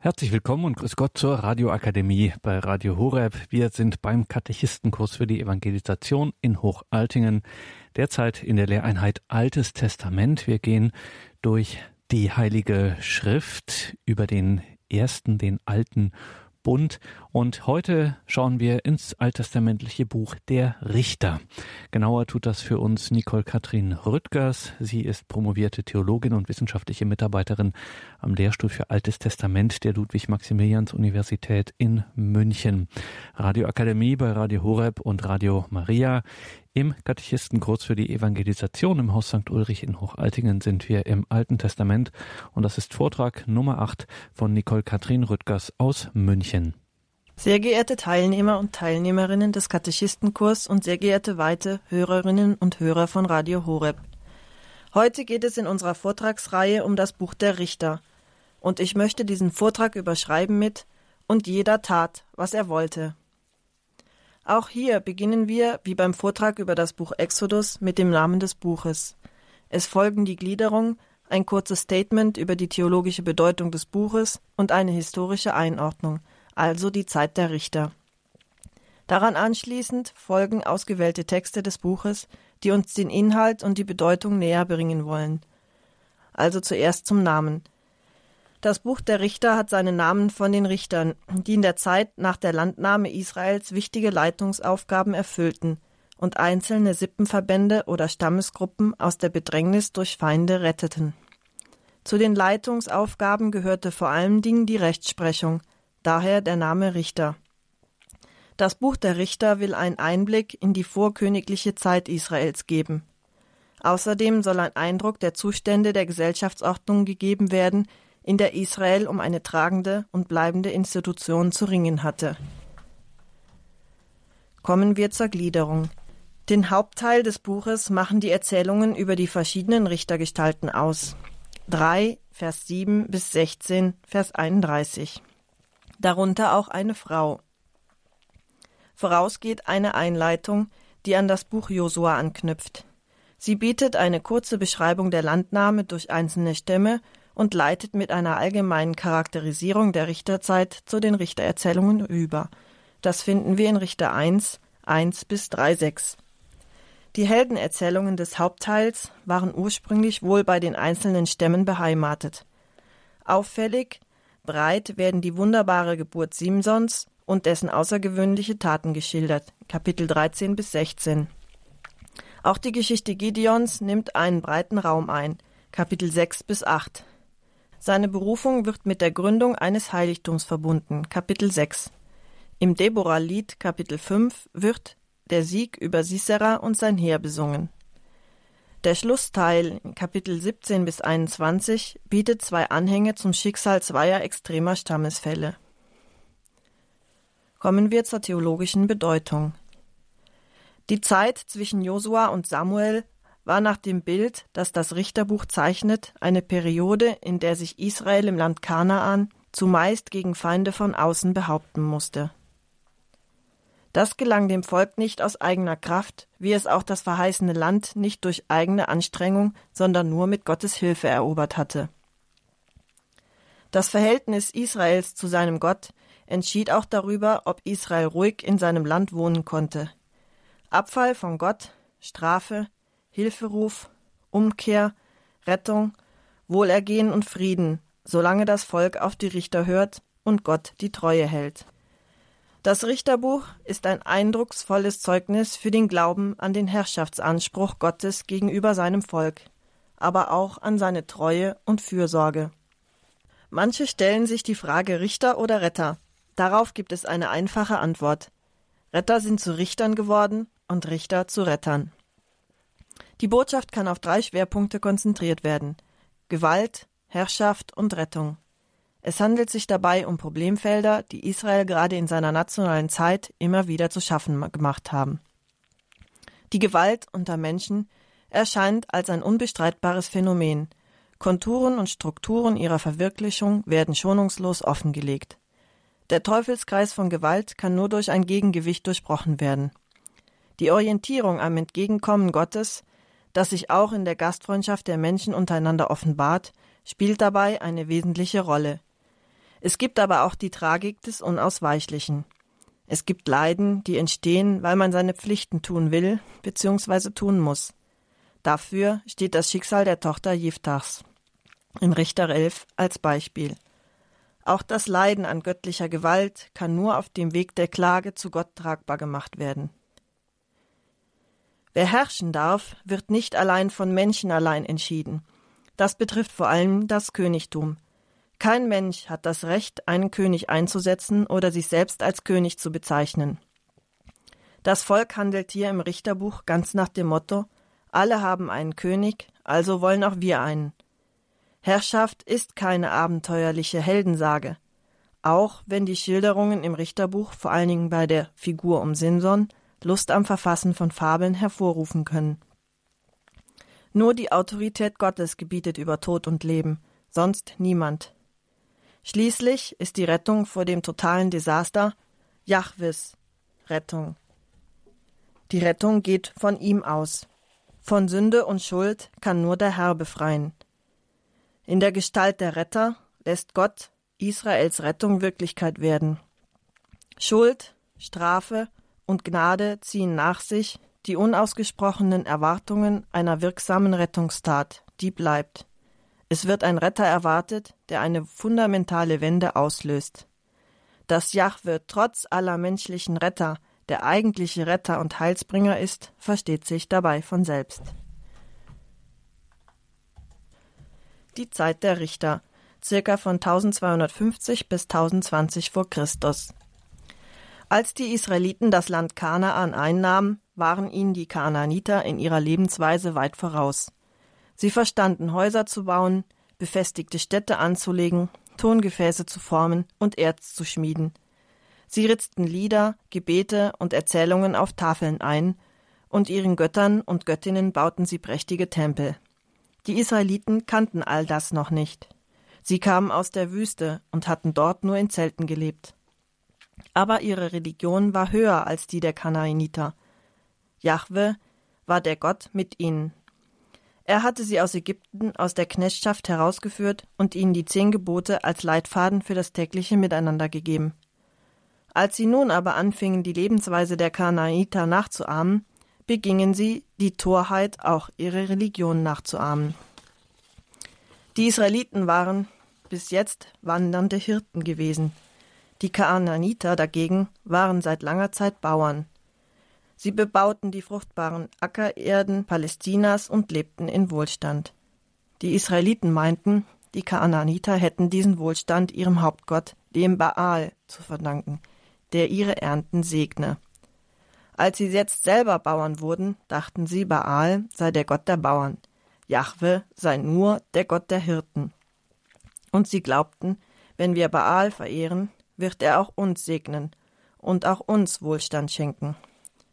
Herzlich willkommen und grüß Gott zur Radioakademie bei Radio Horeb. Wir sind beim Katechistenkurs für die Evangelisation in Hochaltingen, derzeit in der Lehreinheit Altes Testament. Wir gehen durch die Heilige Schrift über den ersten, den alten Bund. Und heute schauen wir ins alttestamentliche Buch der Richter. Genauer tut das für uns Nicole Katrin Rüttgers. Sie ist promovierte Theologin und wissenschaftliche Mitarbeiterin am Lehrstuhl für Altes Testament der Ludwig-Maximilians-Universität in München. Radioakademie bei Radio Horeb und Radio Maria. Im Katechistenkurs für die Evangelisation im Haus St. Ulrich in Hochaltingen sind wir im Alten Testament und das ist Vortrag Nummer 8 von Nicole Katrin Rüttgers aus München. Sehr geehrte Teilnehmer und Teilnehmerinnen des Katechistenkurs und sehr geehrte weite Hörerinnen und Hörer von Radio Horeb. Heute geht es in unserer Vortragsreihe um das Buch der Richter. Und ich möchte diesen Vortrag überschreiben mit Und jeder tat, was er wollte. Auch hier beginnen wir, wie beim Vortrag über das Buch Exodus, mit dem Namen des Buches. Es folgen die Gliederung, ein kurzes Statement über die theologische Bedeutung des Buches und eine historische Einordnung, also die Zeit der Richter. Daran anschließend folgen ausgewählte Texte des Buches, die uns den Inhalt und die Bedeutung näher bringen wollen. Also zuerst zum Namen. Das Buch der Richter hat seinen Namen von den Richtern, die in der Zeit nach der Landnahme Israels wichtige Leitungsaufgaben erfüllten und einzelne Sippenverbände oder Stammesgruppen aus der Bedrängnis durch Feinde retteten. Zu den Leitungsaufgaben gehörte vor allen Dingen die Rechtsprechung, daher der Name Richter. Das Buch der Richter will einen Einblick in die vorkönigliche Zeit Israels geben. Außerdem soll ein Eindruck der Zustände der Gesellschaftsordnung gegeben werden, in der Israel um eine tragende und bleibende Institution zu ringen hatte. Kommen wir zur Gliederung. Den Hauptteil des Buches machen die Erzählungen über die verschiedenen Richtergestalten aus. 3, Vers 7 bis 16, Vers 31. Darunter auch eine Frau. Vorausgeht eine Einleitung, die an das Buch Josua anknüpft. Sie bietet eine kurze Beschreibung der Landnahme durch einzelne Stämme und leitet mit einer allgemeinen Charakterisierung der Richterzeit zu den Richtererzählungen über. Das finden wir in Richter 1, 1 bis 3, 6. Die Heldenerzählungen des Hauptteils waren ursprünglich wohl bei den einzelnen Stämmen beheimatet. Auffällig, breit werden die wunderbare Geburt Simsons und dessen außergewöhnliche Taten geschildert, Kapitel 13 bis 16. Auch die Geschichte Gideons nimmt einen breiten Raum ein, Kapitel 6 bis 8. Seine Berufung wird mit der Gründung eines Heiligtums verbunden, Kapitel 6. Im Deborah-Lied, Kapitel 5, wird der Sieg über Sisera und sein Heer besungen. Der Schlussteil, Kapitel 17 bis 21, bietet zwei Anhänge zum Schicksal zweier extremer Stammesfälle. Kommen wir zur theologischen Bedeutung. Die Zeit zwischen Josua und Samuel war nach dem Bild, das das Richterbuch zeichnet, eine Periode, in der sich Israel im Land Kanaan zumeist gegen Feinde von außen behaupten musste. Das gelang dem Volk nicht aus eigener Kraft, wie es auch das verheißene Land nicht durch eigene Anstrengung, sondern nur mit Gottes Hilfe erobert hatte. Das Verhältnis Israels zu seinem Gott entschied auch darüber, ob Israel ruhig in seinem Land wohnen konnte. Abfall von Gott, Strafe, Hilferuf, Umkehr, Rettung, Wohlergehen und Frieden, solange das Volk auf die Richter hört und Gott die Treue hält. Das Richterbuch ist ein eindrucksvolles Zeugnis für den Glauben an den Herrschaftsanspruch Gottes gegenüber seinem Volk, aber auch an seine Treue und Fürsorge. Manche stellen sich die Frage Richter oder Retter. Darauf gibt es eine einfache Antwort. Retter sind zu Richtern geworden und Richter zu Rettern. Die Botschaft kann auf drei Schwerpunkte konzentriert werden Gewalt, Herrschaft und Rettung. Es handelt sich dabei um Problemfelder, die Israel gerade in seiner nationalen Zeit immer wieder zu schaffen gemacht haben. Die Gewalt unter Menschen erscheint als ein unbestreitbares Phänomen. Konturen und Strukturen ihrer Verwirklichung werden schonungslos offengelegt. Der Teufelskreis von Gewalt kann nur durch ein Gegengewicht durchbrochen werden. Die Orientierung am Entgegenkommen Gottes das sich auch in der Gastfreundschaft der Menschen untereinander offenbart, spielt dabei eine wesentliche Rolle. Es gibt aber auch die Tragik des Unausweichlichen. Es gibt Leiden, die entstehen, weil man seine Pflichten tun will bzw. tun muss. Dafür steht das Schicksal der Tochter Jiftachs in Richter 11 als Beispiel. Auch das Leiden an göttlicher Gewalt kann nur auf dem Weg der Klage zu Gott tragbar gemacht werden. Wer herrschen darf, wird nicht allein von Menschen allein entschieden. Das betrifft vor allem das Königtum. Kein Mensch hat das Recht, einen König einzusetzen oder sich selbst als König zu bezeichnen. Das Volk handelt hier im Richterbuch ganz nach dem Motto Alle haben einen König, also wollen auch wir einen. Herrschaft ist keine abenteuerliche Heldensage. Auch wenn die Schilderungen im Richterbuch, vor allen Dingen bei der Figur um Simson, Lust am Verfassen von Fabeln hervorrufen können. Nur die Autorität Gottes gebietet über Tod und Leben, sonst niemand. Schließlich ist die Rettung vor dem totalen Desaster Jahwes Rettung. Die Rettung geht von ihm aus. Von Sünde und Schuld kann nur der Herr befreien. In der Gestalt der Retter lässt Gott Israels Rettung Wirklichkeit werden. Schuld, Strafe und Gnade ziehen nach sich die unausgesprochenen Erwartungen einer wirksamen Rettungstat, die bleibt. Es wird ein Retter erwartet, der eine fundamentale Wende auslöst. Dass Jahwe trotz aller menschlichen Retter der eigentliche Retter und Heilsbringer ist, versteht sich dabei von selbst. die Zeit der Richter, circa von 1250 bis 1020 vor Christus. Als die Israeliten das Land Kanaan einnahmen, waren ihnen die Kanaaniter in ihrer Lebensweise weit voraus. Sie verstanden Häuser zu bauen, befestigte Städte anzulegen, Tongefäße zu formen und Erz zu schmieden. Sie ritzten Lieder, Gebete und Erzählungen auf Tafeln ein, und ihren Göttern und Göttinnen bauten sie prächtige Tempel. Die Israeliten kannten all das noch nicht. Sie kamen aus der Wüste und hatten dort nur in Zelten gelebt. Aber ihre Religion war höher als die der Kanaaniter. Jahwe war der Gott mit ihnen. Er hatte sie aus Ägypten, aus der Knechtschaft herausgeführt und ihnen die zehn Gebote als Leitfaden für das tägliche Miteinander gegeben. Als sie nun aber anfingen, die Lebensweise der Kanaaniter nachzuahmen, begingen sie die Torheit, auch ihre Religion nachzuahmen. Die Israeliten waren bis jetzt wandernde Hirten gewesen. Die Kaananiter dagegen waren seit langer Zeit Bauern. Sie bebauten die fruchtbaren Ackererden Palästinas und lebten in Wohlstand. Die Israeliten meinten, die Kaananiter hätten diesen Wohlstand ihrem Hauptgott, dem Baal, zu verdanken, der ihre Ernten segne. Als sie jetzt selber Bauern wurden, dachten sie, Baal sei der Gott der Bauern, Jahwe sei nur der Gott der Hirten. Und sie glaubten, wenn wir Baal verehren, wird er auch uns segnen und auch uns Wohlstand schenken.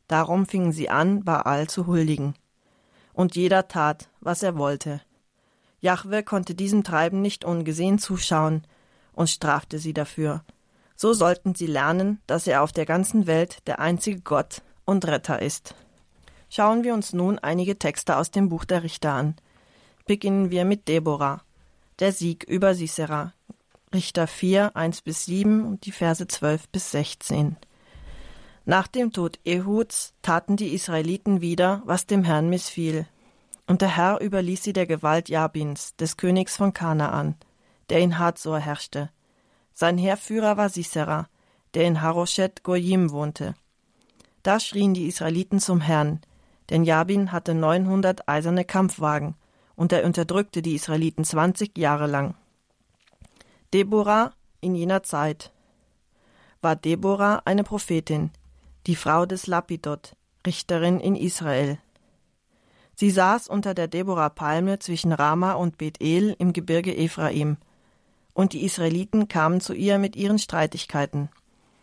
Darum fingen sie an, Baal zu huldigen. Und jeder tat, was er wollte. Jahwe konnte diesem Treiben nicht ungesehen zuschauen und strafte sie dafür. So sollten sie lernen, dass er auf der ganzen Welt der einzige Gott und Retter ist. Schauen wir uns nun einige Texte aus dem Buch der Richter an. Beginnen wir mit Deborah, der Sieg über Sisera, Richter 4, 1 bis 7 und die Verse 12 bis 16. Nach dem Tod Ehuds taten die Israeliten wieder, was dem Herrn missfiel. Und der Herr überließ sie der Gewalt Jabins, des Königs von Kanaan, der in Hazor herrschte. Sein Heerführer war Sisera, der in Haroshet Goyim wohnte. Da schrien die Israeliten zum Herrn, denn Jabin hatte 900 eiserne Kampfwagen, und er unterdrückte die Israeliten 20 Jahre lang. Deborah in jener Zeit war Deborah eine Prophetin, die Frau des Lapidot, Richterin in Israel. Sie saß unter der Deborah-Palme zwischen Rama und Bethel im Gebirge Ephraim, und die Israeliten kamen zu ihr mit ihren Streitigkeiten.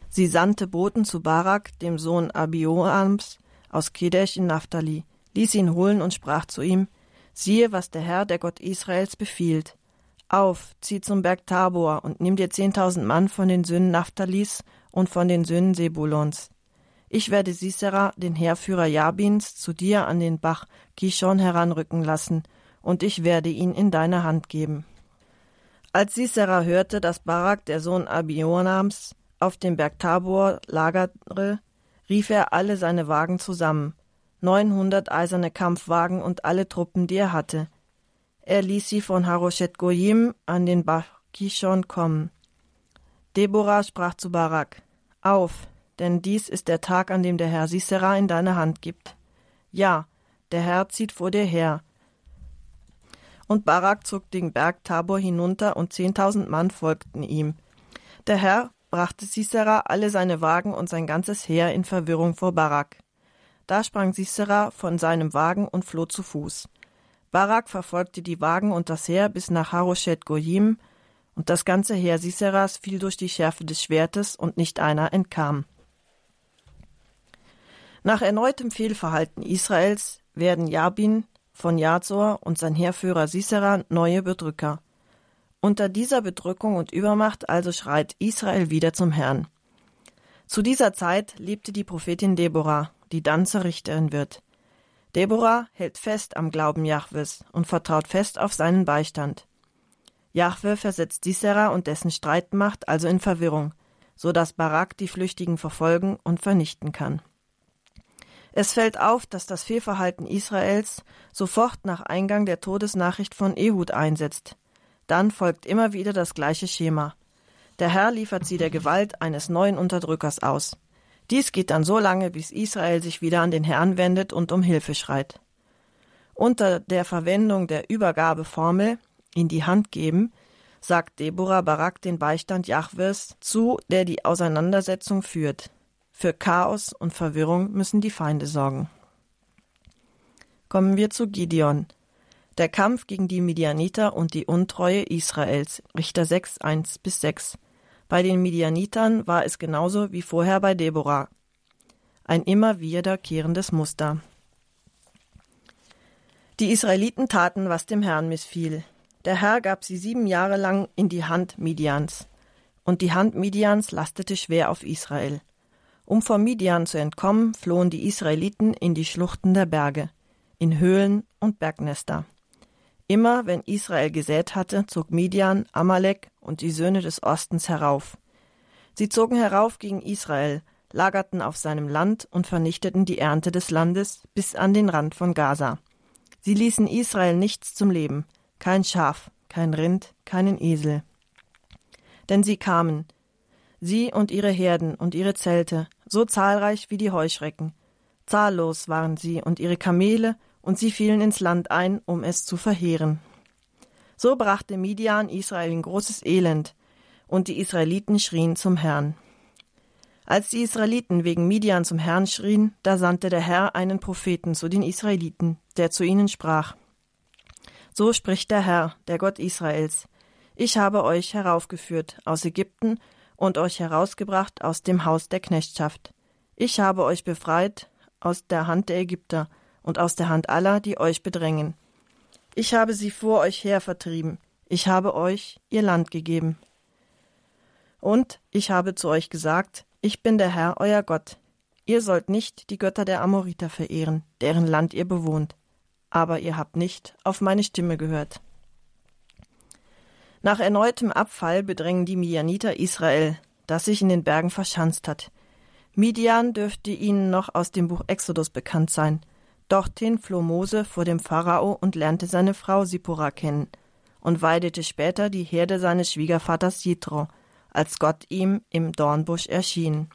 Sie sandte Boten zu Barak, dem Sohn Abioams, aus Kedesh in Naphtali, ließ ihn holen und sprach zu ihm, siehe, was der Herr, der Gott Israels, befiehlt. Auf, zieh zum Berg Tabor und nimm dir zehntausend Mann von den Söhnen Naphtalis und von den Söhnen Sebulons. Ich werde Sisera, den Heerführer Jabins, zu dir an den Bach Kishon heranrücken lassen, und ich werde ihn in deine Hand geben. Als Sisera hörte, dass Barak, der Sohn Abionams, auf dem Berg Tabor lagere, rief er alle seine Wagen zusammen, neunhundert eiserne Kampfwagen und alle Truppen, die er hatte. Er ließ sie von Haroshet Goyim an den Bach Kishon kommen. Deborah sprach zu Barak: Auf, denn dies ist der Tag, an dem der Herr Sisera in deine Hand gibt. Ja, der Herr zieht vor dir her. Und Barak zog den Berg Tabor hinunter und zehntausend Mann folgten ihm. Der Herr brachte Sisera alle seine Wagen und sein ganzes Heer in Verwirrung vor Barak. Da sprang Sisera von seinem Wagen und floh zu Fuß. Barak verfolgte die Wagen und das Heer bis nach Haroshet Goyim, und das ganze Heer Siseras fiel durch die Schärfe des Schwertes, und nicht einer entkam. Nach erneutem Fehlverhalten Israels werden Jabin von Jazor und sein Heerführer Sisera neue Bedrücker. Unter dieser Bedrückung und Übermacht also schreit Israel wieder zum Herrn. Zu dieser Zeit lebte die Prophetin Deborah, die dann zur Richterin wird. Deborah hält fest am Glauben Jahwes und vertraut fest auf seinen Beistand. Jahwe versetzt Sisera und dessen Streitmacht also in Verwirrung, so dass Barak die Flüchtigen verfolgen und vernichten kann. Es fällt auf, dass das Fehlverhalten Israels sofort nach Eingang der Todesnachricht von Ehud einsetzt. Dann folgt immer wieder das gleiche Schema. Der Herr liefert sie der Gewalt eines neuen Unterdrückers aus. Dies geht dann so lange, bis Israel sich wieder an den Herrn wendet und um Hilfe schreit. Unter der Verwendung der Übergabeformel in die Hand geben, sagt Deborah Barak den Beistand Jahwes zu, der die Auseinandersetzung führt. Für Chaos und Verwirrung müssen die Feinde sorgen. Kommen wir zu Gideon. Der Kampf gegen die Midianiter und die Untreue Israels. Richter 6, 1 bis 6. Bei den Midianitern war es genauso wie vorher bei Deborah. Ein immer wiederkehrendes Muster. Die Israeliten taten, was dem Herrn missfiel. Der Herr gab sie sieben Jahre lang in die Hand Midians. Und die Hand Midians lastete schwer auf Israel. Um vor Midian zu entkommen, flohen die Israeliten in die Schluchten der Berge, in Höhlen und Bergnester. Immer wenn Israel gesät hatte, zog Midian, Amalek und die Söhne des Ostens herauf. Sie zogen herauf gegen Israel, lagerten auf seinem Land und vernichteten die Ernte des Landes bis an den Rand von Gaza. Sie ließen Israel nichts zum Leben, kein Schaf, kein Rind, keinen Esel. Denn sie kamen, sie und ihre Herden und ihre Zelte, so zahlreich wie die Heuschrecken. Zahllos waren sie und ihre Kamele, und sie fielen ins Land ein, um es zu verheeren. So brachte Midian Israel in großes Elend, und die Israeliten schrien zum Herrn. Als die Israeliten wegen Midian zum Herrn schrien, da sandte der Herr einen Propheten zu den Israeliten, der zu ihnen sprach. So spricht der Herr, der Gott Israels. Ich habe euch heraufgeführt aus Ägypten und euch herausgebracht aus dem Haus der Knechtschaft. Ich habe euch befreit aus der Hand der Ägypter und aus der Hand aller, die euch bedrängen. Ich habe sie vor euch her vertrieben. Ich habe euch ihr Land gegeben. Und ich habe zu euch gesagt, ich bin der Herr, euer Gott. Ihr sollt nicht die Götter der Amoriter verehren, deren Land ihr bewohnt. Aber ihr habt nicht auf meine Stimme gehört. Nach erneutem Abfall bedrängen die Midianiter Israel, das sich in den Bergen verschanzt hat. Midian dürfte ihnen noch aus dem Buch Exodus bekannt sein. Dorthin floh Mose vor dem Pharao und lernte seine Frau Sipora kennen und weidete später die Herde seines Schwiegervaters Jitro, als Gott ihm im Dornbusch erschien.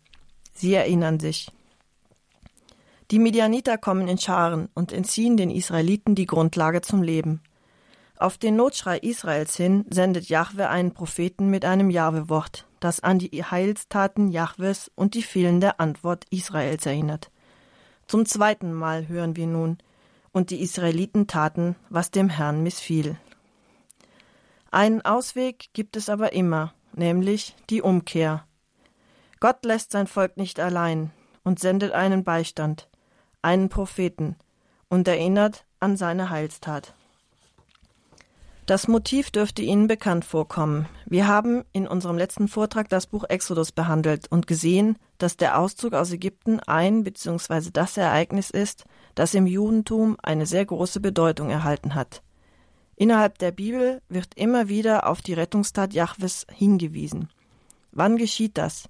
Sie erinnern sich. Die Midianiter kommen in Scharen und entziehen den Israeliten die Grundlage zum Leben. Auf den Notschrei Israels hin sendet Jahwe einen Propheten mit einem Jahwe-Wort, das an die Heilstaten Jahwes und die fehlende Antwort Israels erinnert. Zum zweiten Mal hören wir nun, und die Israeliten taten, was dem Herrn missfiel. Einen Ausweg gibt es aber immer, nämlich die Umkehr. Gott lässt sein Volk nicht allein und sendet einen Beistand, einen Propheten, und erinnert an seine Heilstat. Das Motiv dürfte Ihnen bekannt vorkommen. Wir haben in unserem letzten Vortrag das Buch Exodus behandelt und gesehen, dass der Auszug aus Ägypten ein bzw. das Ereignis ist, das im Judentum eine sehr große Bedeutung erhalten hat. Innerhalb der Bibel wird immer wieder auf die Rettungstat Jahwes hingewiesen. Wann geschieht das?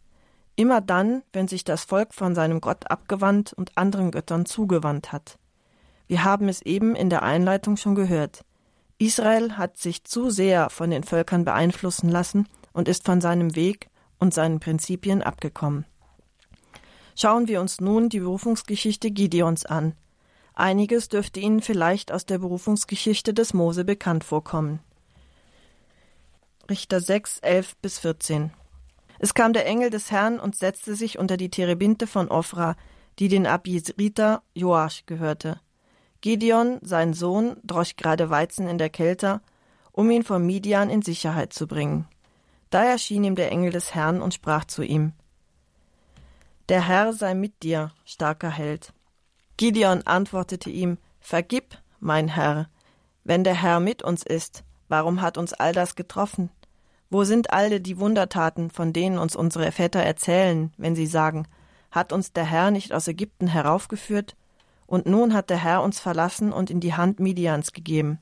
Immer dann, wenn sich das Volk von seinem Gott abgewandt und anderen Göttern zugewandt hat. Wir haben es eben in der Einleitung schon gehört. Israel hat sich zu sehr von den Völkern beeinflussen lassen und ist von seinem Weg und seinen Prinzipien abgekommen. Schauen wir uns nun die Berufungsgeschichte Gideons an. Einiges dürfte Ihnen vielleicht aus der Berufungsgeschichte des Mose bekannt vorkommen. Richter 6, 11 bis 14. Es kam der Engel des Herrn und setzte sich unter die Terebinte von Ophra, die den Abisriter Joasch gehörte. Gideon, sein Sohn, drosch gerade Weizen in der Kälte, um ihn vor Midian in Sicherheit zu bringen. Da erschien ihm der Engel des Herrn und sprach zu ihm: Der Herr sei mit dir, starker Held. Gideon antwortete ihm: Vergib, mein Herr. Wenn der Herr mit uns ist, warum hat uns all das getroffen? Wo sind alle die Wundertaten, von denen uns unsere Väter erzählen, wenn sie sagen: Hat uns der Herr nicht aus Ägypten heraufgeführt? Und nun hat der Herr uns verlassen und in die Hand Midians gegeben.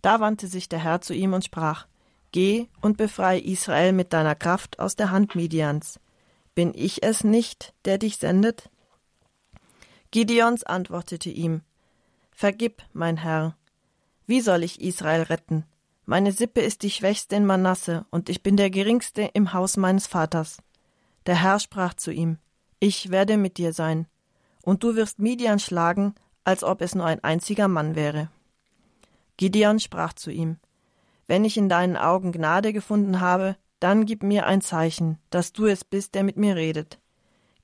Da wandte sich der Herr zu ihm und sprach: Geh und befreie Israel mit deiner Kraft aus der Hand Midians. Bin ich es nicht, der dich sendet? Gideons antwortete ihm Vergib, mein Herr. Wie soll ich Israel retten? Meine Sippe ist die schwächste in Manasse, und ich bin der geringste im Haus meines Vaters. Der Herr sprach zu ihm Ich werde mit dir sein, und du wirst Midian schlagen, als ob es nur ein einziger Mann wäre. Gideon sprach zu ihm Wenn ich in deinen Augen Gnade gefunden habe, dann gib mir ein Zeichen, dass du es bist, der mit mir redet.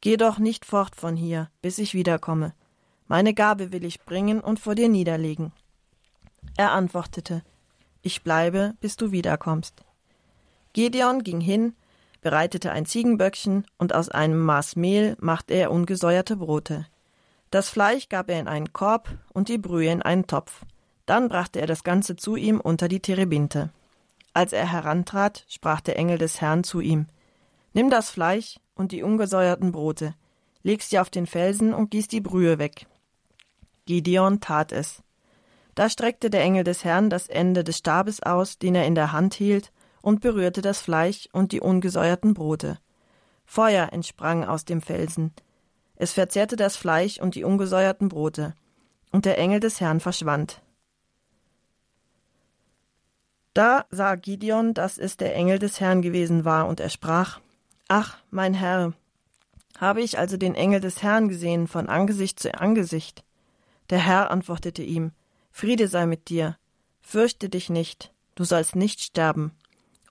Geh doch nicht fort von hier, bis ich wiederkomme. Meine Gabe will ich bringen und vor dir niederlegen. Er antwortete, Ich bleibe, bis du wiederkommst. Gideon ging hin, bereitete ein Ziegenböckchen und aus einem Maß Mehl machte er ungesäuerte Brote. Das Fleisch gab er in einen Korb und die Brühe in einen Topf. Dann brachte er das Ganze zu ihm unter die Terebinte. Als er herantrat, sprach der Engel des Herrn zu ihm: Nimm das Fleisch und die ungesäuerten Brote, leg sie auf den Felsen und gieß die Brühe weg. Gideon tat es. Da streckte der Engel des Herrn das Ende des Stabes aus, den er in der Hand hielt, und berührte das Fleisch und die ungesäuerten Brote. Feuer entsprang aus dem Felsen. Es verzehrte das Fleisch und die ungesäuerten Brote. Und der Engel des Herrn verschwand. Da sah Gideon, dass es der Engel des Herrn gewesen war, und er sprach: Ach, mein Herr, habe ich also den Engel des Herrn gesehen von Angesicht zu Angesicht? Der Herr antwortete ihm, Friede sei mit dir, fürchte dich nicht, du sollst nicht sterben.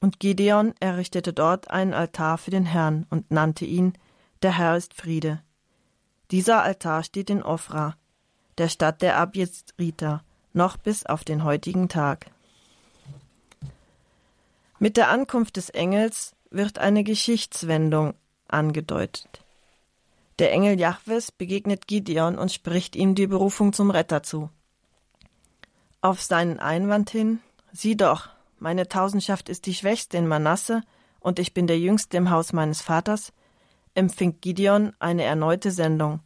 Und Gideon errichtete dort einen Altar für den Herrn und nannte ihn Der Herr ist Friede. Dieser Altar steht in Ophra, der Stadt der Abjesriter, noch bis auf den heutigen Tag. Mit der Ankunft des Engels wird eine Geschichtswendung angedeutet. Der Engel Jahwes begegnet Gideon und spricht ihm die Berufung zum Retter zu. Auf seinen Einwand hin, sieh doch, meine Tausendschaft ist die schwächste in Manasse und ich bin der jüngste im Haus meines Vaters, empfängt Gideon eine erneute Sendung.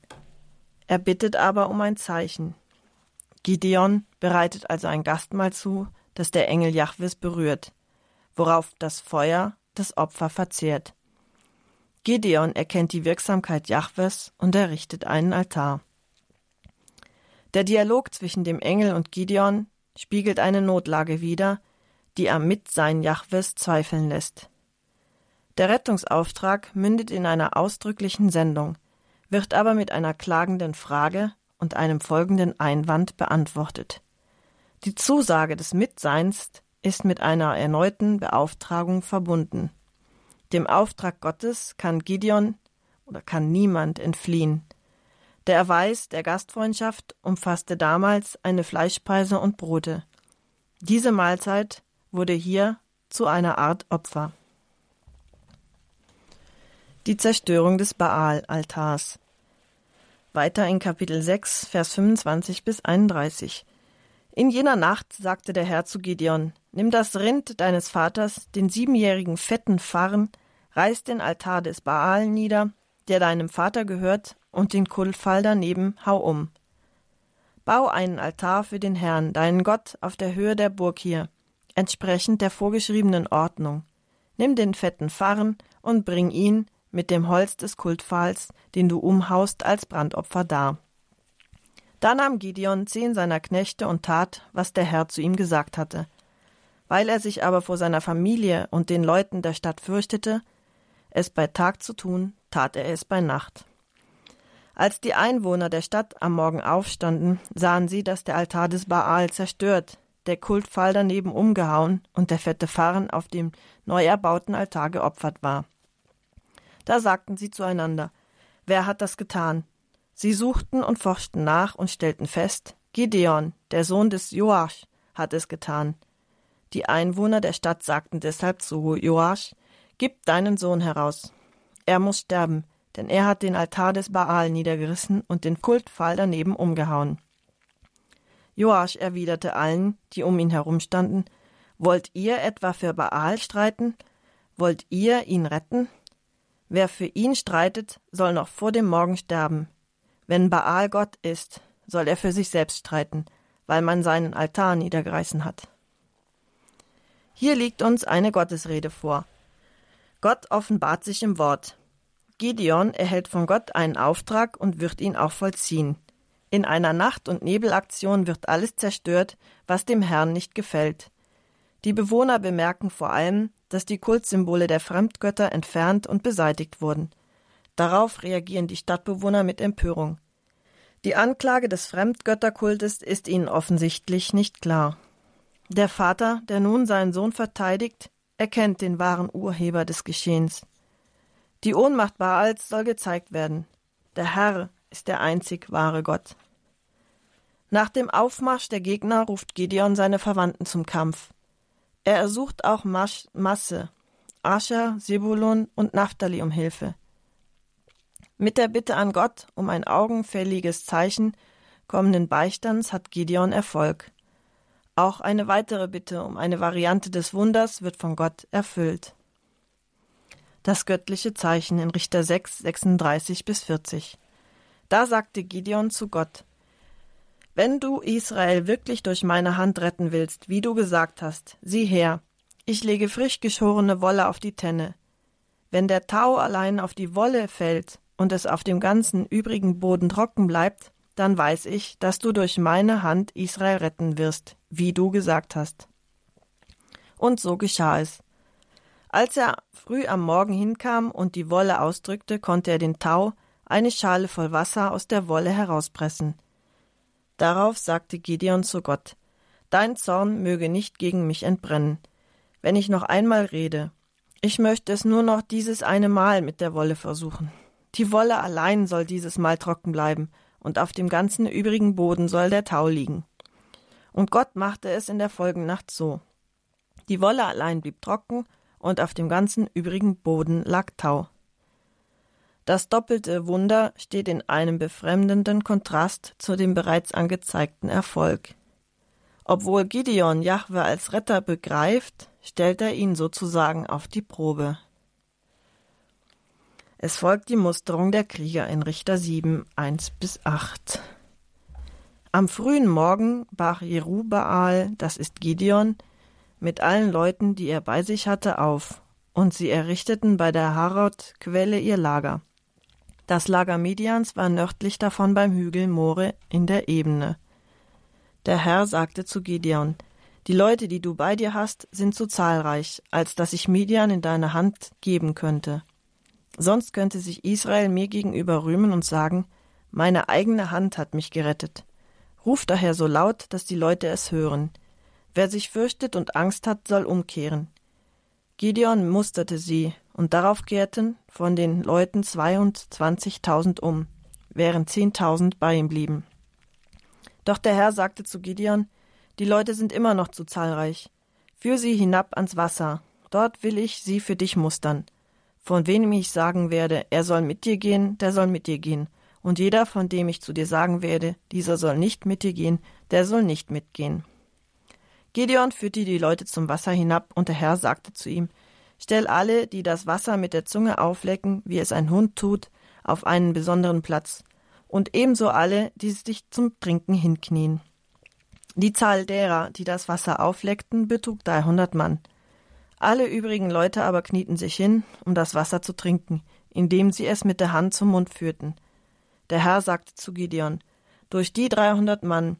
Er bittet aber um ein Zeichen. Gideon bereitet also ein Gastmahl zu, das der Engel Jahwes berührt, worauf das Feuer das Opfer verzehrt. Gideon erkennt die Wirksamkeit Jahwes und errichtet einen Altar. Der Dialog zwischen dem Engel und Gideon spiegelt eine Notlage wider, die am Mitsein Jahwes zweifeln lässt. Der Rettungsauftrag mündet in einer ausdrücklichen Sendung, wird aber mit einer klagenden Frage und einem folgenden Einwand beantwortet. Die Zusage des Mitseins ist mit einer erneuten Beauftragung verbunden. Dem Auftrag Gottes kann Gideon oder kann niemand entfliehen. Der Erweis der Gastfreundschaft umfasste damals eine Fleischspeise und Brote. Diese Mahlzeit wurde hier zu einer Art Opfer. Die Zerstörung des Baal-Altars. Weiter in Kapitel 6, Vers 25 bis 31. In jener Nacht sagte der Herr zu Gideon: Nimm das Rind deines Vaters, den siebenjährigen fetten Farren, reiß den Altar des Baal nieder, der deinem Vater gehört, und den Kultfall daneben hau um. Bau einen Altar für den Herrn, deinen Gott, auf der Höhe der Burg hier, entsprechend der vorgeschriebenen Ordnung. Nimm den fetten Farren und bring ihn mit dem Holz des Kultpfahls, den du umhaust, als Brandopfer dar. Da nahm Gideon zehn seiner Knechte und tat, was der Herr zu ihm gesagt hatte. Weil er sich aber vor seiner Familie und den Leuten der Stadt fürchtete, es bei Tag zu tun, tat er es bei Nacht. Als die Einwohner der Stadt am Morgen aufstanden, sahen sie, dass der Altar des Baal zerstört, der Kultpfahl daneben umgehauen und der fette Farren auf dem neu erbauten Altar geopfert war. Da sagten sie zueinander, wer hat das getan? Sie suchten und forschten nach und stellten fest, Gideon, der Sohn des Joasch, hat es getan. Die Einwohner der Stadt sagten deshalb zu Joasch, Gib deinen Sohn heraus. Er muss sterben, denn er hat den Altar des Baal niedergerissen und den Kultpfahl daneben umgehauen. Joasch erwiderte allen, die um ihn herumstanden, Wollt ihr etwa für Baal streiten? Wollt ihr ihn retten? Wer für ihn streitet, soll noch vor dem Morgen sterben. Wenn Baal Gott ist, soll er für sich selbst streiten, weil man seinen Altar niedergerissen hat. Hier liegt uns eine Gottesrede vor. Gott offenbart sich im Wort. Gideon erhält von Gott einen Auftrag und wird ihn auch vollziehen. In einer Nacht- und Nebelaktion wird alles zerstört, was dem Herrn nicht gefällt. Die Bewohner bemerken vor allem, dass die Kultsymbole der Fremdgötter entfernt und beseitigt wurden. Darauf reagieren die Stadtbewohner mit Empörung. Die Anklage des Fremdgötterkultes ist ihnen offensichtlich nicht klar. Der Vater, der nun seinen Sohn verteidigt, erkennt den wahren Urheber des Geschehens. Die Ohnmacht Baals soll gezeigt werden. Der Herr ist der einzig wahre Gott. Nach dem Aufmarsch der Gegner ruft Gideon seine Verwandten zum Kampf. Er ersucht auch Masch, Masse, Ascher, Sebulun und Naphtali um Hilfe. Mit der Bitte an Gott um ein augenfälliges Zeichen kommenden Beistands hat Gideon Erfolg. Auch eine weitere Bitte um eine Variante des Wunders wird von Gott erfüllt das göttliche Zeichen in Richter 6, 36 bis 40. Da sagte Gideon zu Gott, Wenn du Israel wirklich durch meine Hand retten willst, wie du gesagt hast, sieh her, ich lege frisch geschorene Wolle auf die Tenne. Wenn der Tau allein auf die Wolle fällt und es auf dem ganzen übrigen Boden trocken bleibt, dann weiß ich, dass du durch meine Hand Israel retten wirst, wie du gesagt hast. Und so geschah es. Als er früh am Morgen hinkam und die Wolle ausdrückte, konnte er den Tau, eine Schale voll Wasser, aus der Wolle herauspressen. Darauf sagte Gideon zu Gott, Dein Zorn möge nicht gegen mich entbrennen, wenn ich noch einmal rede. Ich möchte es nur noch dieses eine Mal mit der Wolle versuchen. Die Wolle allein soll dieses Mal trocken bleiben, und auf dem ganzen übrigen Boden soll der Tau liegen. Und Gott machte es in der Folgennacht so. Die Wolle allein blieb trocken, und auf dem ganzen übrigen Boden lag Tau. Das doppelte Wunder steht in einem befremdenden Kontrast zu dem bereits angezeigten Erfolg. Obwohl Gideon Jahwe als Retter begreift, stellt er ihn sozusagen auf die Probe. Es folgt die Musterung der Krieger in Richter 7, 1 bis 8. Am frühen Morgen brach Jerubaal, das ist Gideon, mit allen Leuten, die er bei sich hatte, auf, und sie errichteten bei der Harod-Quelle ihr Lager. Das Lager Midians war nördlich davon beim Hügel More in der Ebene. Der Herr sagte zu Gideon, die Leute, die du bei dir hast, sind zu zahlreich, als dass ich Midian in deine Hand geben könnte. Sonst könnte sich Israel mir gegenüber rühmen und sagen, meine eigene Hand hat mich gerettet. Ruf daher so laut, dass die Leute es hören. Wer sich fürchtet und Angst hat, soll umkehren. Gideon musterte sie, und darauf kehrten von den Leuten zweiundzwanzigtausend um, während zehntausend bei ihm blieben. Doch der Herr sagte zu Gideon, die Leute sind immer noch zu zahlreich. Führ sie hinab ans Wasser, dort will ich sie für dich mustern. Von wem ich sagen werde, er soll mit dir gehen, der soll mit dir gehen. Und jeder, von dem ich zu dir sagen werde, dieser soll nicht mit dir gehen, der soll nicht mitgehen. Gideon führte die Leute zum Wasser hinab, und der Herr sagte zu ihm, Stell alle, die das Wasser mit der Zunge auflecken, wie es ein Hund tut, auf einen besonderen Platz. und ebenso alle, die sich zum Trinken hinknien. Die Zahl derer, die das Wasser aufleckten, betrug 300 Mann. Alle übrigen Leute aber knieten sich hin, um das Wasser zu trinken, indem sie es mit der Hand zum Mund führten. Der Herr sagte zu Gideon, durch die 300 Mann,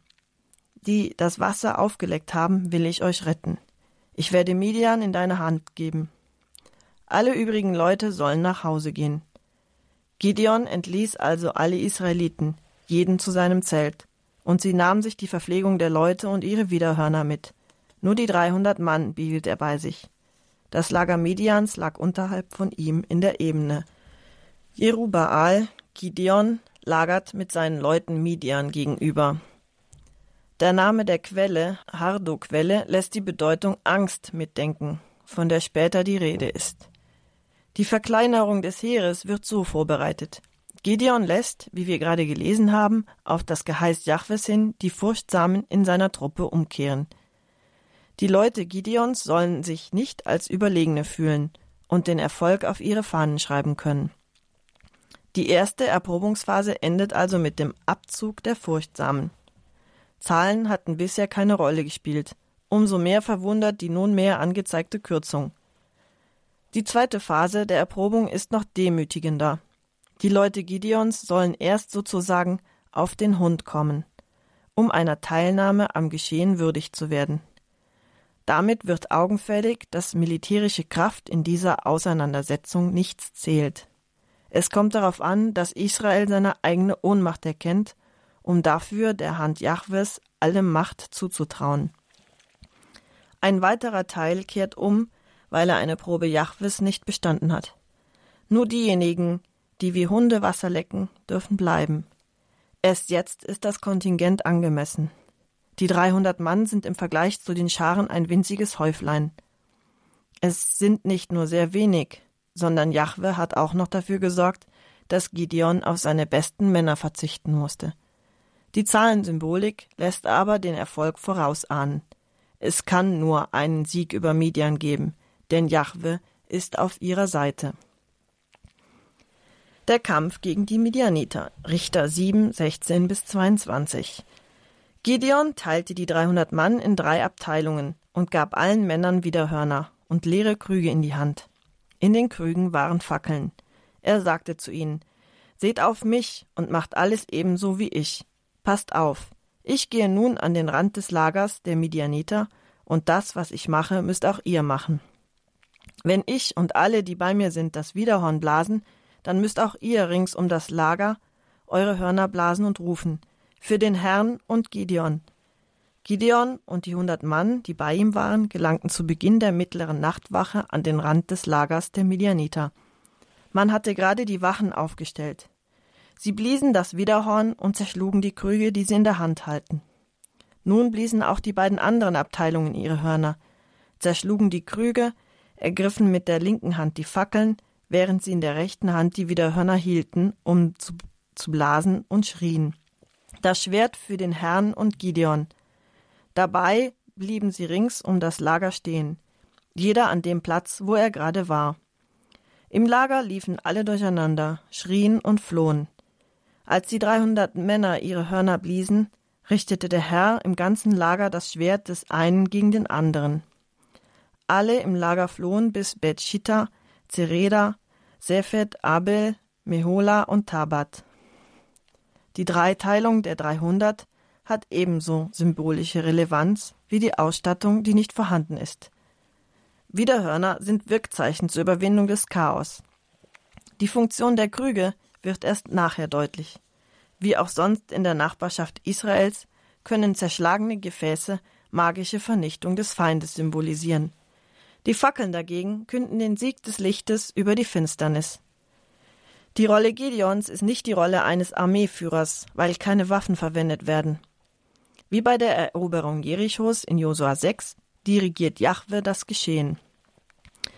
die das Wasser aufgeleckt haben, will ich euch retten. Ich werde Midian in deine Hand geben. Alle übrigen Leute sollen nach Hause gehen. Gideon entließ also alle Israeliten, jeden zu seinem Zelt, und sie nahmen sich die Verpflegung der Leute und ihre Widerhörner mit. Nur die 300 Mann behielt er bei sich. Das Lager Midians lag unterhalb von ihm in der Ebene. Jerubaal, Gideon, lagert mit seinen Leuten Midian gegenüber. Der Name der Quelle, Hardo-Quelle, lässt die Bedeutung Angst mitdenken, von der später die Rede ist. Die Verkleinerung des Heeres wird so vorbereitet. Gideon lässt, wie wir gerade gelesen haben, auf das Geheiß Jahwes hin die Furchtsamen in seiner Truppe umkehren. Die Leute Gideons sollen sich nicht als Überlegene fühlen und den Erfolg auf ihre Fahnen schreiben können. Die erste Erprobungsphase endet also mit dem Abzug der Furchtsamen. Zahlen hatten bisher keine Rolle gespielt. Umso mehr verwundert die nunmehr angezeigte Kürzung. Die zweite Phase der Erprobung ist noch demütigender. Die Leute Gideons sollen erst sozusagen auf den Hund kommen, um einer Teilnahme am Geschehen würdig zu werden. Damit wird augenfällig, dass militärische Kraft in dieser Auseinandersetzung nichts zählt. Es kommt darauf an, dass Israel seine eigene Ohnmacht erkennt um dafür der Hand Jahwes alle Macht zuzutrauen. Ein weiterer Teil kehrt um, weil er eine Probe Jahwes nicht bestanden hat. Nur diejenigen, die wie Hunde Wasser lecken, dürfen bleiben. Erst jetzt ist das Kontingent angemessen. Die 300 Mann sind im Vergleich zu den Scharen ein winziges Häuflein. Es sind nicht nur sehr wenig, sondern Jahwe hat auch noch dafür gesorgt, dass Gideon auf seine besten Männer verzichten musste. Die Zahlensymbolik lässt aber den Erfolg vorausahnen. Es kann nur einen Sieg über Midian geben, denn Jahwe ist auf ihrer Seite. Der Kampf gegen die Midianiter, Richter 7, 16 bis 22. Gideon teilte die 300 Mann in drei Abteilungen und gab allen Männern Widerhörner und leere Krüge in die Hand. In den Krügen waren Fackeln. Er sagte zu ihnen: Seht auf mich und macht alles ebenso wie ich. Passt auf, ich gehe nun an den Rand des Lagers der Midianiter, und das, was ich mache, müsst auch ihr machen. Wenn ich und alle, die bei mir sind, das Widerhorn blasen, dann müsst auch ihr rings um das Lager eure Hörner blasen und rufen, für den Herrn und Gideon. Gideon und die hundert Mann, die bei ihm waren, gelangten zu Beginn der mittleren Nachtwache an den Rand des Lagers der Midianiter. Man hatte gerade die Wachen aufgestellt. Sie bliesen das Widerhorn und zerschlugen die Krüge, die sie in der Hand halten. Nun bliesen auch die beiden anderen Abteilungen ihre Hörner, zerschlugen die Krüge, ergriffen mit der linken Hand die Fackeln, während sie in der rechten Hand die Widerhörner hielten, um zu, zu blasen und schrien. Das Schwert für den Herrn und Gideon. Dabei blieben sie rings um das Lager stehen, jeder an dem Platz, wo er gerade war. Im Lager liefen alle durcheinander, schrien und flohen. Als die dreihundert Männer ihre Hörner bliesen, richtete der Herr im ganzen Lager das Schwert des einen gegen den anderen. Alle im Lager flohen bis Betschita, Zereda, Sephet, Abel, Mehola und Tabat. Die Dreiteilung der dreihundert hat ebenso symbolische Relevanz wie die Ausstattung, die nicht vorhanden ist. Widerhörner sind Wirkzeichen zur Überwindung des Chaos. Die Funktion der Krüge wird erst nachher deutlich. Wie auch sonst in der Nachbarschaft Israels können zerschlagene Gefäße magische Vernichtung des Feindes symbolisieren. Die Fackeln dagegen künden den Sieg des Lichtes über die Finsternis. Die Rolle Gideons ist nicht die Rolle eines Armeeführers, weil keine Waffen verwendet werden. Wie bei der Eroberung Jerichos in Josua 6 dirigiert Jahwe das Geschehen.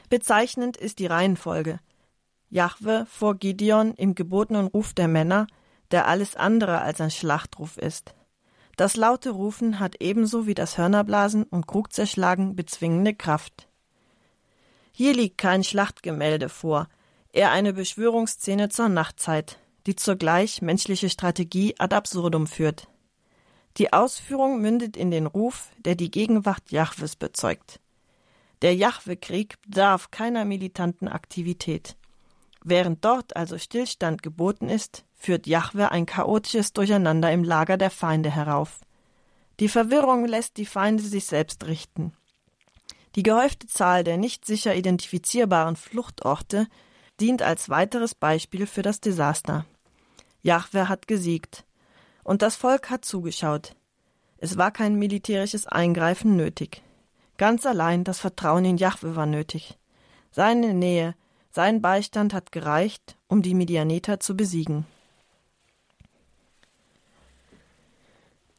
Bezeichnend ist die Reihenfolge. Jahwe vor Gideon im gebotenen Ruf der Männer, der alles andere als ein Schlachtruf ist. Das laute Rufen hat ebenso wie das Hörnerblasen und Krugzerschlagen bezwingende Kraft. Hier liegt kein Schlachtgemälde vor, eher eine Beschwörungsszene zur Nachtzeit, die zugleich menschliche Strategie ad absurdum führt. Die Ausführung mündet in den Ruf, der die Gegenwart Jahwes bezeugt. Der Jahwe-Krieg bedarf keiner militanten Aktivität. Während dort also Stillstand geboten ist, führt Jahwe ein chaotisches Durcheinander im Lager der Feinde herauf. Die Verwirrung lässt die Feinde sich selbst richten. Die gehäufte Zahl der nicht sicher identifizierbaren Fluchtorte dient als weiteres Beispiel für das Desaster. Jahwe hat gesiegt. Und das Volk hat zugeschaut. Es war kein militärisches Eingreifen nötig. Ganz allein das Vertrauen in Jahwe war nötig. Seine Nähe, sein Beistand hat gereicht, um die Midianiter zu besiegen.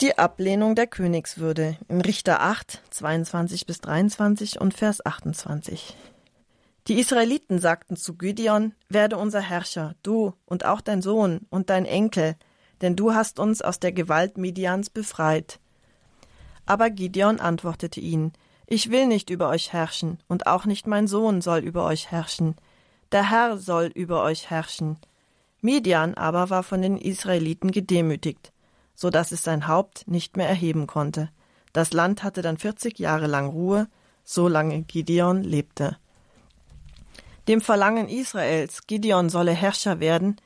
Die Ablehnung der Königswürde in Richter 8, 22 bis 23 und Vers 28. Die Israeliten sagten zu Gideon, werde unser Herrscher, du und auch dein Sohn und dein Enkel, denn du hast uns aus der Gewalt Midians befreit. Aber Gideon antwortete ihnen, ich will nicht über euch herrschen, und auch nicht mein Sohn soll über euch herrschen. Der Herr soll über euch herrschen. Midian aber war von den Israeliten gedemütigt so dass es sein Haupt nicht mehr erheben konnte. Das Land hatte dann 40 Jahre lang Ruhe, so lange Gideon lebte. Dem Verlangen Israels, Gideon solle Herrscher werden,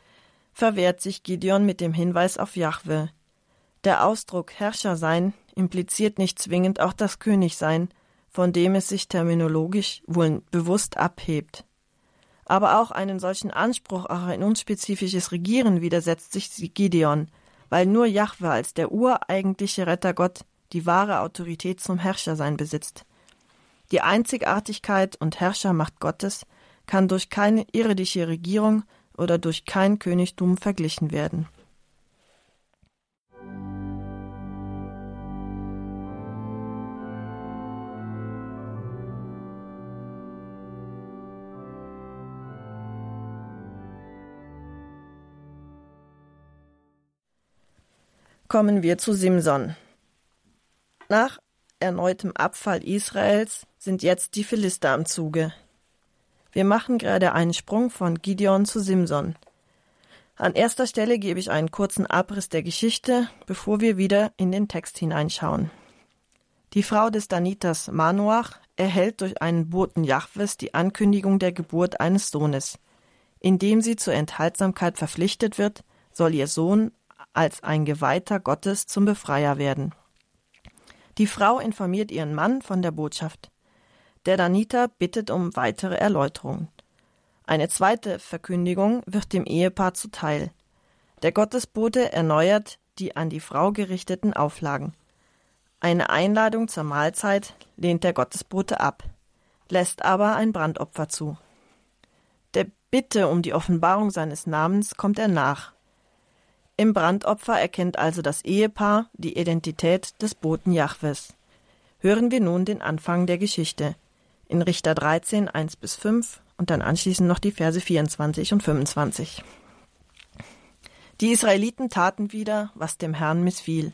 verwehrt sich Gideon mit dem Hinweis auf Jahwe. Der Ausdruck Herrscher sein impliziert nicht zwingend auch das Königsein, von dem es sich terminologisch wohl bewusst abhebt. Aber auch einen solchen Anspruch auf ein unspezifisches Regieren widersetzt sich Gideon, weil nur Jahwe als der ureigentliche Rettergott die wahre Autorität zum Herrschersein besitzt. Die Einzigartigkeit und Herrschermacht Gottes kann durch keine irdische Regierung oder durch kein Königtum verglichen werden. Kommen wir zu Simson. Nach erneutem Abfall Israels sind jetzt die Philister am Zuge. Wir machen gerade einen Sprung von Gideon zu Simson. An erster Stelle gebe ich einen kurzen Abriss der Geschichte, bevor wir wieder in den Text hineinschauen. Die Frau des Danitas Manoach erhält durch einen Boten Jahwes die Ankündigung der Geburt eines Sohnes. Indem sie zur Enthaltsamkeit verpflichtet wird, soll ihr Sohn als ein Geweihter Gottes zum Befreier werden. Die Frau informiert ihren Mann von der Botschaft. Der Daniter bittet um weitere Erläuterungen. Eine zweite Verkündigung wird dem Ehepaar zuteil. Der Gottesbote erneuert die an die Frau gerichteten Auflagen. Eine Einladung zur Mahlzeit lehnt der Gottesbote ab, lässt aber ein Brandopfer zu. Der Bitte um die Offenbarung seines Namens kommt er nach im Brandopfer erkennt also das Ehepaar die Identität des Boten Jahwes. Hören wir nun den Anfang der Geschichte. In Richter 13, 1 bis 5 und dann anschließend noch die Verse 24 und 25. Die Israeliten taten wieder, was dem Herrn missfiel.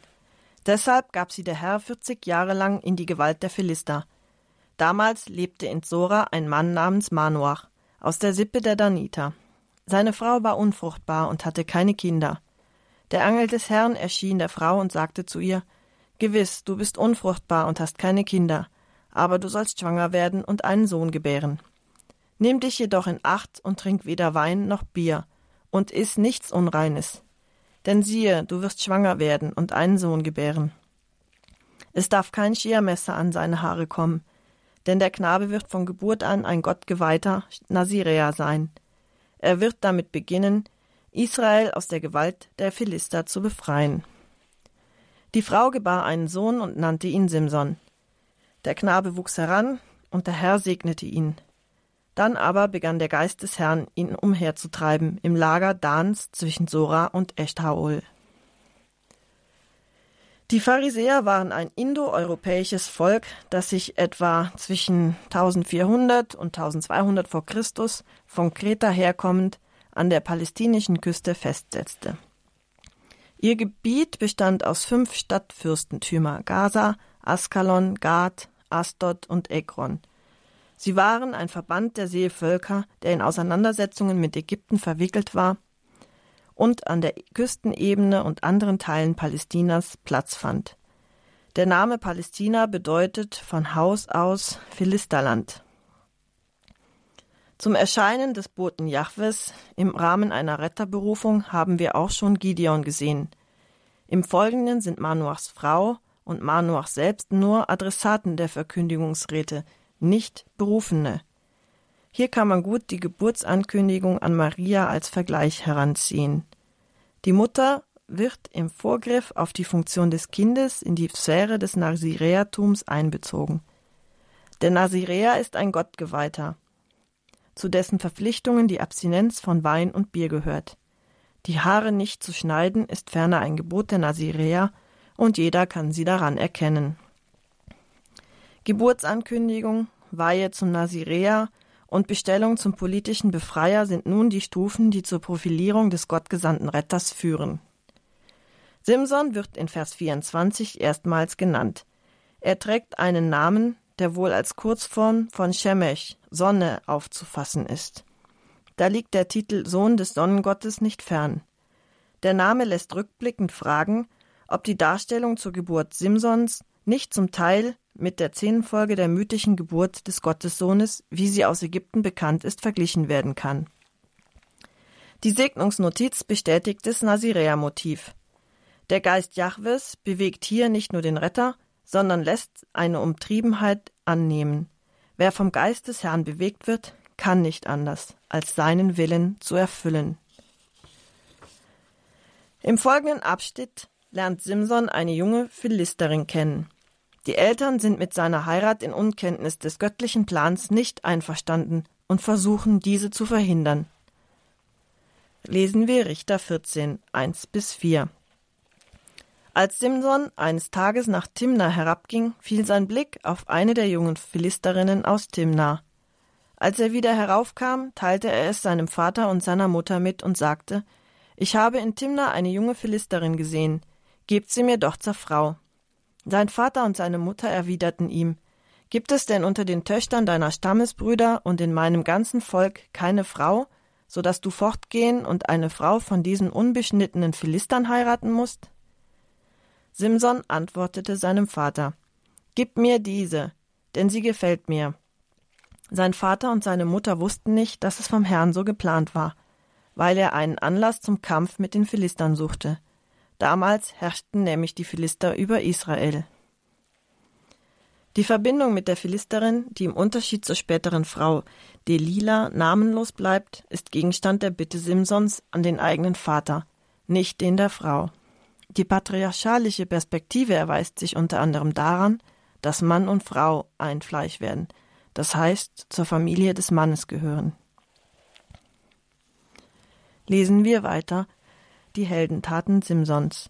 Deshalb gab sie der Herr 40 Jahre lang in die Gewalt der Philister. Damals lebte in Zora ein Mann namens Manoach aus der Sippe der Daniter. Seine Frau war unfruchtbar und hatte keine Kinder. Der Engel des Herrn erschien der Frau und sagte zu ihr Gewiss, du bist unfruchtbar und hast keine Kinder, aber du sollst schwanger werden und einen Sohn gebären. Nimm dich jedoch in Acht und trink weder Wein noch Bier, und iss nichts Unreines. Denn siehe, du wirst schwanger werden und einen Sohn gebären. Es darf kein Schiermesser an seine Haare kommen, denn der Knabe wird von Geburt an ein gottgeweihter Naziräer sein. Er wird damit beginnen, Israel aus der Gewalt der Philister zu befreien. Die Frau gebar einen Sohn und nannte ihn Simson. Der Knabe wuchs heran, und der Herr segnete ihn. Dann aber begann der Geist des Herrn, ihn umherzutreiben im Lager Dans zwischen Sora und Eshtaol. Die Pharisäer waren ein indoeuropäisches Volk, das sich etwa zwischen 1400 und 1200 vor Christus von Kreta herkommend an der palästinensischen Küste festsetzte. Ihr Gebiet bestand aus fünf Stadtfürstentümer Gaza, Askalon, Gad, Asdod und Ekron. Sie waren ein Verband der Seevölker, der in Auseinandersetzungen mit Ägypten verwickelt war und an der Küstenebene und anderen Teilen Palästinas Platz fand. Der Name Palästina bedeutet von Haus aus Philisterland. Zum Erscheinen des Boten Jahwes im Rahmen einer Retterberufung haben wir auch schon Gideon gesehen. Im Folgenden sind Manuachs Frau und Manuach selbst nur Adressaten der Verkündigungsräte, nicht Berufene. Hier kann man gut die Geburtsankündigung an Maria als Vergleich heranziehen. Die Mutter wird im Vorgriff auf die Funktion des Kindes in die Sphäre des Naziräertums einbezogen. Der Naziräer ist ein Gottgeweihter, zu dessen Verpflichtungen die Abstinenz von Wein und Bier gehört. Die Haare nicht zu schneiden ist ferner ein Gebot der Naziräer und jeder kann sie daran erkennen. Geburtsankündigung, Weihe zum Naziräer und Bestellung zum politischen Befreier sind nun die Stufen, die zur Profilierung des gottgesandten Retters führen. Simson wird in Vers 24 erstmals genannt. Er trägt einen Namen, der wohl als Kurzform von Shemech, Sonne, aufzufassen ist. Da liegt der Titel Sohn des Sonnengottes nicht fern. Der Name lässt rückblickend fragen, ob die Darstellung zur Geburt Simsons nicht zum Teil mit der Szenenfolge der mythischen Geburt des Gottessohnes, wie sie aus Ägypten bekannt ist, verglichen werden kann. Die Segnungsnotiz bestätigt das Naziräer-Motiv. Der Geist Jahwes bewegt hier nicht nur den Retter, sondern lässt eine Umtriebenheit annehmen. Wer vom Geist des Herrn bewegt wird, kann nicht anders, als seinen Willen zu erfüllen. Im folgenden Abschnitt lernt Simson eine junge Philisterin kennen. Die Eltern sind mit seiner Heirat in Unkenntnis des göttlichen Plans nicht einverstanden und versuchen, diese zu verhindern. Lesen wir Richter 14, 1 bis 4. Als Simson eines Tages nach Timna herabging, fiel sein Blick auf eine der jungen Philisterinnen aus Timna. Als er wieder heraufkam, teilte er es seinem Vater und seiner Mutter mit und sagte, ich habe in Timna eine junge Philisterin gesehen, gebt sie mir doch zur Frau. Sein Vater und seine Mutter erwiderten ihm Gibt es denn unter den Töchtern deiner Stammesbrüder und in meinem ganzen Volk keine Frau, so dass du fortgehen und eine Frau von diesen unbeschnittenen Philistern heiraten musst? Simson antwortete seinem Vater Gib mir diese, denn sie gefällt mir. Sein Vater und seine Mutter wussten nicht, dass es vom Herrn so geplant war, weil er einen Anlass zum Kampf mit den Philistern suchte. Damals herrschten nämlich die Philister über Israel. Die Verbindung mit der Philisterin, die im Unterschied zur späteren Frau Delila namenlos bleibt, ist Gegenstand der Bitte Simsons an den eigenen Vater, nicht den der Frau. Die patriarchalische Perspektive erweist sich unter anderem daran, dass Mann und Frau ein Fleisch werden, das heißt zur Familie des Mannes gehören. Lesen wir weiter die Heldentaten Simsons.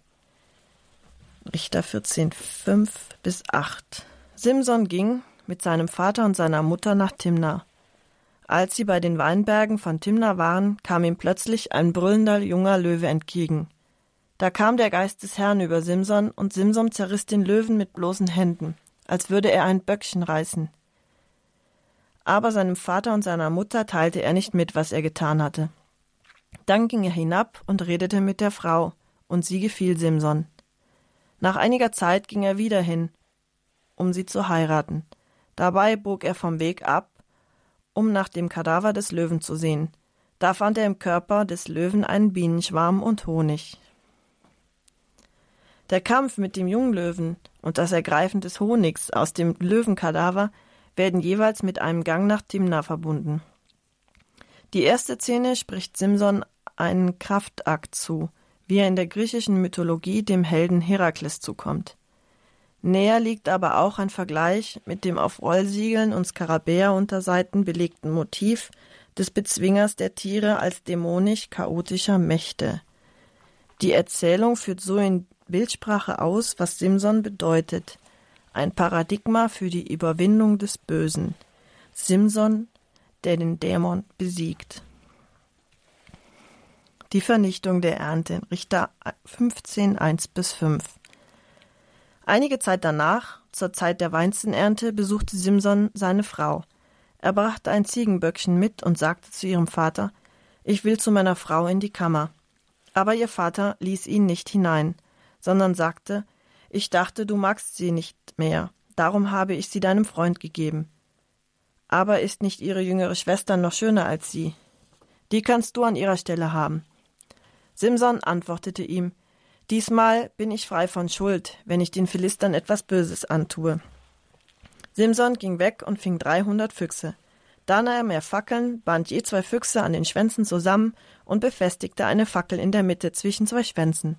Richter 14, 5 bis 8. Simson ging mit seinem Vater und seiner Mutter nach Timna. Als sie bei den Weinbergen von Timna waren, kam ihm plötzlich ein brüllender junger Löwe entgegen. Da kam der Geist des Herrn über Simson, und Simson zerriss den Löwen mit bloßen Händen, als würde er ein Böckchen reißen. Aber seinem Vater und seiner Mutter teilte er nicht mit, was er getan hatte. Dann ging er hinab und redete mit der Frau, und sie gefiel Simson. Nach einiger Zeit ging er wieder hin, um sie zu heiraten. Dabei bog er vom Weg ab, um nach dem Kadaver des Löwen zu sehen. Da fand er im Körper des Löwen einen Bienenschwarm und Honig. Der Kampf mit dem Junglöwen und das Ergreifen des Honigs aus dem Löwenkadaver werden jeweils mit einem Gang nach Timna verbunden. Die erste Szene spricht Simson einen Kraftakt zu, wie er in der griechischen Mythologie dem Helden Herakles zukommt. Näher liegt aber auch ein Vergleich mit dem auf Rollsiegeln und Skarabäerunterseiten belegten Motiv des Bezwingers der Tiere als dämonisch-chaotischer Mächte. Die Erzählung führt so in Bildsprache aus, was Simson bedeutet. Ein Paradigma für die Überwindung des Bösen. Simson der den Dämon besiegt. Die Vernichtung der Ernte, Richter 15, 1 bis 5. Einige Zeit danach, zur Zeit der Weizenernte, besuchte Simson seine Frau. Er brachte ein Ziegenböckchen mit und sagte zu ihrem Vater, ich will zu meiner Frau in die Kammer. Aber ihr Vater ließ ihn nicht hinein, sondern sagte, ich dachte, du magst sie nicht mehr, darum habe ich sie deinem Freund gegeben. Aber ist nicht ihre jüngere Schwester noch schöner als sie? Die kannst du an ihrer Stelle haben. Simson antwortete ihm, Diesmal bin ich frei von Schuld, wenn ich den Philistern etwas Böses antue. Simson ging weg und fing dreihundert Füchse. Da nahm er Fackeln, band je zwei Füchse an den Schwänzen zusammen und befestigte eine Fackel in der Mitte zwischen zwei Schwänzen.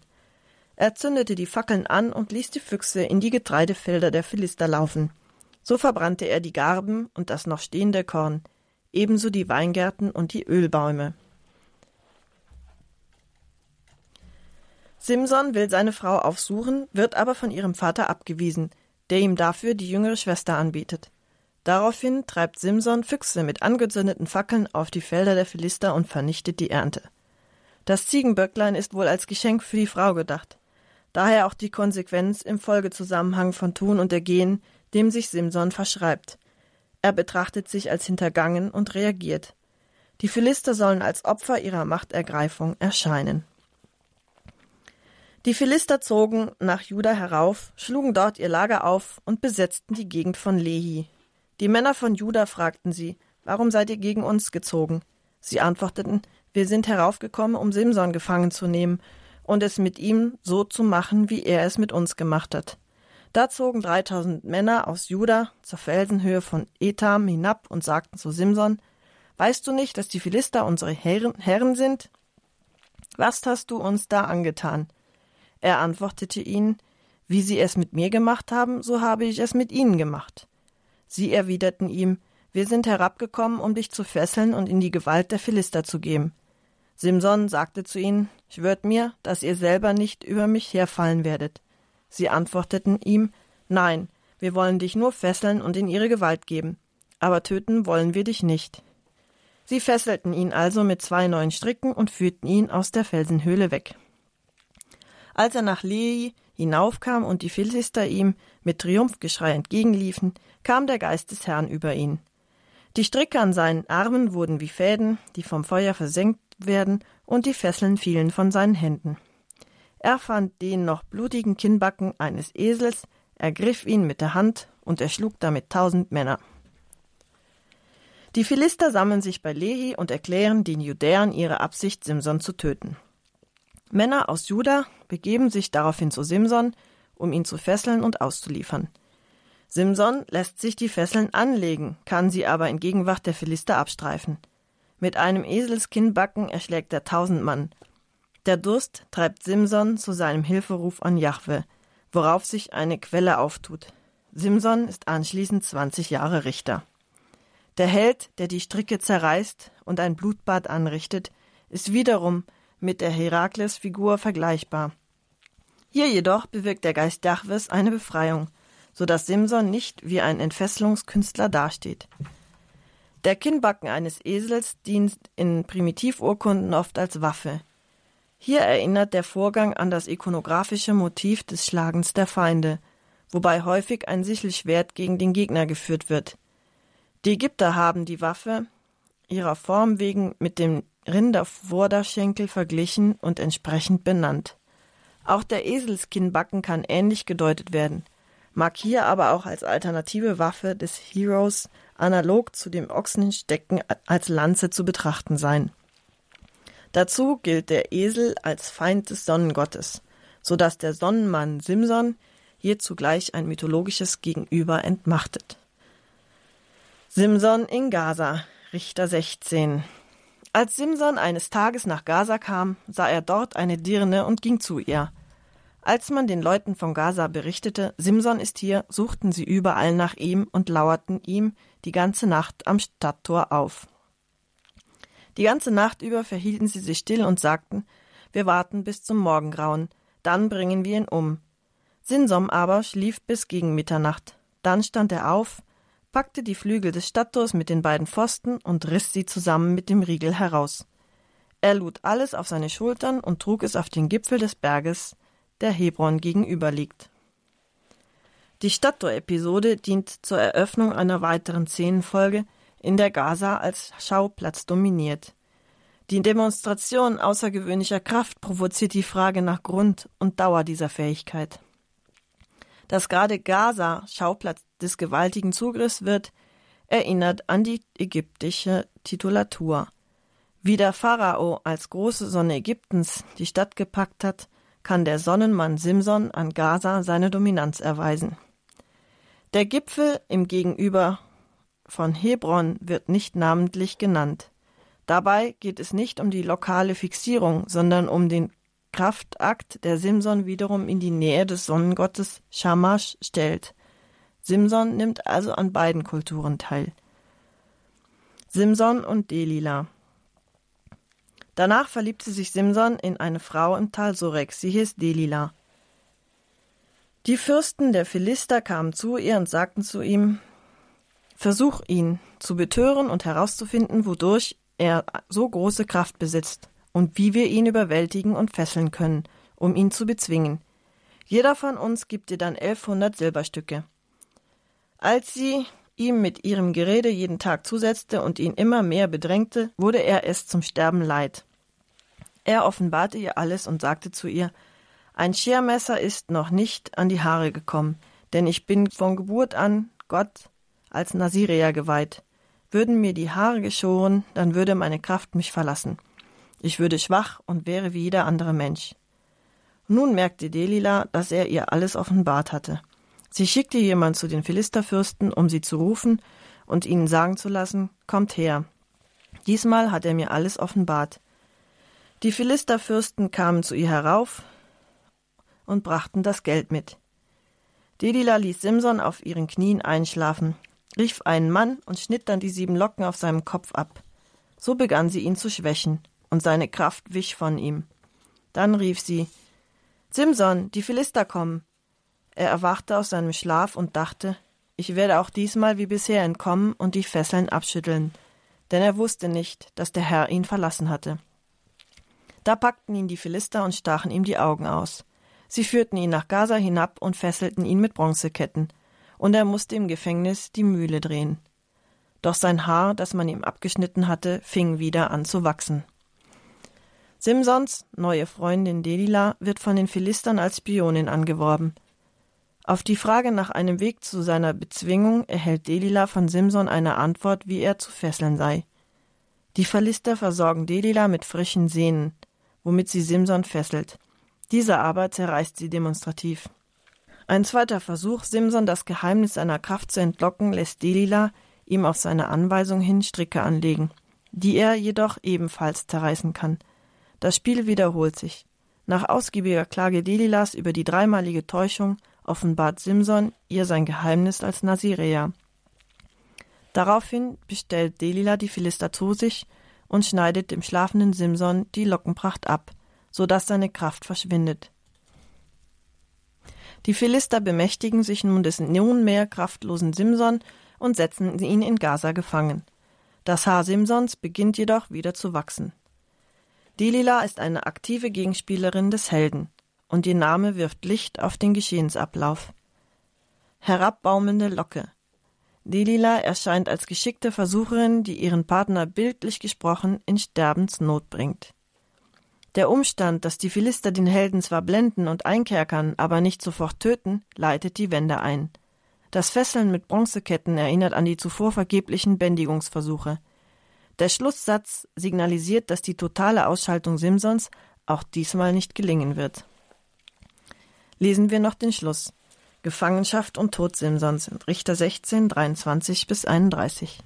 Er zündete die Fackeln an und ließ die Füchse in die Getreidefelder der Philister laufen. So verbrannte er die Garben und das noch stehende Korn, ebenso die Weingärten und die Ölbäume. Simson will seine Frau aufsuchen, wird aber von ihrem Vater abgewiesen, der ihm dafür die jüngere Schwester anbietet. Daraufhin treibt Simson Füchse mit angezündeten Fackeln auf die Felder der Philister und vernichtet die Ernte. Das Ziegenböcklein ist wohl als Geschenk für die Frau gedacht. Daher auch die Konsequenz im Folgezusammenhang von Tun und Ergehen, dem sich Simson verschreibt. Er betrachtet sich als hintergangen und reagiert. Die Philister sollen als Opfer ihrer Machtergreifung erscheinen. Die Philister zogen nach Juda herauf, schlugen dort ihr Lager auf und besetzten die Gegend von Lehi. Die Männer von Juda fragten sie, warum seid ihr gegen uns gezogen? Sie antworteten, wir sind heraufgekommen, um Simson gefangen zu nehmen und es mit ihm so zu machen, wie er es mit uns gemacht hat. Da zogen dreitausend Männer aus Juda zur Felsenhöhe von Etam hinab und sagten zu Simson, Weißt du nicht, dass die Philister unsere Herren, Herren sind? Was hast du uns da angetan? Er antwortete ihnen, wie sie es mit mir gemacht haben, so habe ich es mit ihnen gemacht. Sie erwiderten ihm, wir sind herabgekommen, um dich zu fesseln und in die Gewalt der Philister zu geben. Simson sagte zu ihnen, schwört mir, dass ihr selber nicht über mich herfallen werdet. Sie antworteten ihm, nein, wir wollen dich nur fesseln und in ihre Gewalt geben, aber töten wollen wir dich nicht. Sie fesselten ihn also mit zwei neuen Stricken und führten ihn aus der Felsenhöhle weg. Als er nach Lei hinaufkam und die Philister ihm mit Triumphgeschrei entgegenliefen, kam der Geist des Herrn über ihn. Die Stricke an seinen Armen wurden wie Fäden, die vom Feuer versenkt werden, und die Fesseln fielen von seinen Händen. Er fand den noch blutigen Kinnbacken eines Esels, ergriff ihn mit der Hand und erschlug damit tausend Männer. Die Philister sammeln sich bei Lehi und erklären den Judäern ihre Absicht, Simson zu töten. Männer aus Juda begeben sich daraufhin zu Simson, um ihn zu fesseln und auszuliefern. Simson lässt sich die Fesseln anlegen, kann sie aber in Gegenwart der Philister abstreifen. Mit einem Eselskinnbacken erschlägt er tausend Mann. Der Durst treibt Simson zu seinem Hilferuf an Jahwe, worauf sich eine Quelle auftut. Simson ist anschließend 20 Jahre Richter. Der Held, der die Stricke zerreißt und ein Blutbad anrichtet, ist wiederum mit der Herakles-Figur vergleichbar. Hier jedoch bewirkt der Geist Jahwes eine Befreiung, so dass Simson nicht wie ein Entfesselungskünstler dasteht. Der Kinnbacken eines Esels dient in Primitivurkunden oft als Waffe. Hier erinnert der Vorgang an das ikonografische Motiv des Schlagens der Feinde, wobei häufig ein Sichelschwert gegen den Gegner geführt wird. Die Ägypter haben die Waffe ihrer Form wegen mit dem Rindervorderschenkel verglichen und entsprechend benannt. Auch der Eselskinnbacken kann ähnlich gedeutet werden, mag hier aber auch als alternative Waffe des Heroes analog zu dem Ochsenstecken als Lanze zu betrachten sein. Dazu gilt der Esel als Feind des Sonnengottes, so dass der Sonnenmann Simson hier zugleich ein mythologisches Gegenüber entmachtet. Simson in Gaza, Richter 16 als Simson eines Tages nach Gaza kam, sah er dort eine Dirne und ging zu ihr. Als man den Leuten von Gaza berichtete, Simson ist hier, suchten sie überall nach ihm und lauerten ihm die ganze Nacht am Stadttor auf. Die ganze Nacht über verhielten sie sich still und sagten, wir warten bis zum Morgengrauen, dann bringen wir ihn um. Simson aber schlief bis gegen Mitternacht. Dann stand er auf, packte die Flügel des Stadttors mit den beiden Pfosten und riss sie zusammen mit dem Riegel heraus. Er lud alles auf seine Schultern und trug es auf den Gipfel des Berges, der Hebron gegenüber liegt. Die Stadttor-Episode dient zur Eröffnung einer weiteren Szenenfolge, in der Gaza als Schauplatz dominiert. Die Demonstration außergewöhnlicher Kraft provoziert die Frage nach Grund und Dauer dieser Fähigkeit. Dass gerade Gaza Schauplatz des gewaltigen Zugriffs wird, erinnert an die ägyptische Titulatur. Wie der Pharao als große Sonne Ägyptens die Stadt gepackt hat, kann der Sonnenmann Simson an Gaza seine Dominanz erweisen. Der Gipfel im Gegenüber von Hebron wird nicht namentlich genannt. Dabei geht es nicht um die lokale Fixierung, sondern um den Kraftakt, der Simson wiederum in die Nähe des Sonnengottes Shamash stellt. Simson nimmt also an beiden Kulturen teil. Simson und Delila. Danach verliebte sich Simson in eine Frau im Tal Sorek, sie hieß Delila. Die Fürsten der Philister kamen zu ihr und sagten zu ihm, Versuch ihn zu betören und herauszufinden, wodurch er so große Kraft besitzt und wie wir ihn überwältigen und fesseln können, um ihn zu bezwingen. Jeder von uns gibt dir dann elfhundert Silberstücke. Als sie ihm mit ihrem Gerede jeden Tag zusetzte und ihn immer mehr bedrängte, wurde er es zum Sterben leid. Er offenbarte ihr alles und sagte zu ihr, ein Schermesser ist noch nicht an die Haare gekommen, denn ich bin von Geburt an Gott als Nasirea geweiht. Würden mir die Haare geschoren, dann würde meine Kraft mich verlassen. Ich würde schwach und wäre wie jeder andere Mensch. Nun merkte Delila, dass er ihr alles offenbart hatte. Sie schickte jemand zu den Philisterfürsten, um sie zu rufen und ihnen sagen zu lassen, kommt her. Diesmal hat er mir alles offenbart. Die Philisterfürsten kamen zu ihr herauf und brachten das Geld mit. Delila ließ Simson auf ihren Knien einschlafen, rief einen Mann und schnitt dann die sieben Locken auf seinem Kopf ab. So begann sie ihn zu schwächen, und seine Kraft wich von ihm. Dann rief sie Simson, die Philister kommen. Er erwachte aus seinem Schlaf und dachte, ich werde auch diesmal wie bisher entkommen und die Fesseln abschütteln, denn er wusste nicht, dass der Herr ihn verlassen hatte. Da packten ihn die Philister und stachen ihm die Augen aus. Sie führten ihn nach Gaza hinab und fesselten ihn mit Bronzeketten und er musste im Gefängnis die Mühle drehen. Doch sein Haar, das man ihm abgeschnitten hatte, fing wieder an zu wachsen. Simsons neue Freundin Delila wird von den Philistern als Spionin angeworben. Auf die Frage nach einem Weg zu seiner Bezwingung erhält Delila von Simson eine Antwort, wie er zu fesseln sei. Die Philister versorgen Delila mit frischen Sehnen, womit sie Simson fesselt. Dieser aber zerreißt sie demonstrativ. Ein zweiter Versuch, Simson das Geheimnis seiner Kraft zu entlocken, lässt Delila ihm auf seine Anweisung hin Stricke anlegen, die er jedoch ebenfalls zerreißen kann. Das Spiel wiederholt sich. Nach ausgiebiger Klage Delilas über die dreimalige Täuschung offenbart Simson ihr sein Geheimnis als Nazirea. Daraufhin bestellt Delila die Philister zu sich und schneidet dem schlafenden Simson die Lockenpracht ab, so dass seine Kraft verschwindet. Die Philister bemächtigen sich nun des nunmehr kraftlosen Simson und setzen ihn in Gaza gefangen. Das Haar Simsons beginnt jedoch wieder zu wachsen. Delila ist eine aktive Gegenspielerin des Helden, und ihr Name wirft Licht auf den Geschehensablauf. Herabbaumelnde Locke. Delila erscheint als geschickte Versucherin, die ihren Partner bildlich gesprochen in Sterbensnot bringt. Der Umstand, dass die Philister den Helden zwar blenden und einkerkern, aber nicht sofort töten, leitet die Wende ein. Das Fesseln mit Bronzeketten erinnert an die zuvor vergeblichen Bändigungsversuche. Der Schlusssatz signalisiert, dass die totale Ausschaltung Simsons auch diesmal nicht gelingen wird. Lesen wir noch den Schluss. Gefangenschaft und Tod Simsons Richter 16, 23 bis 31.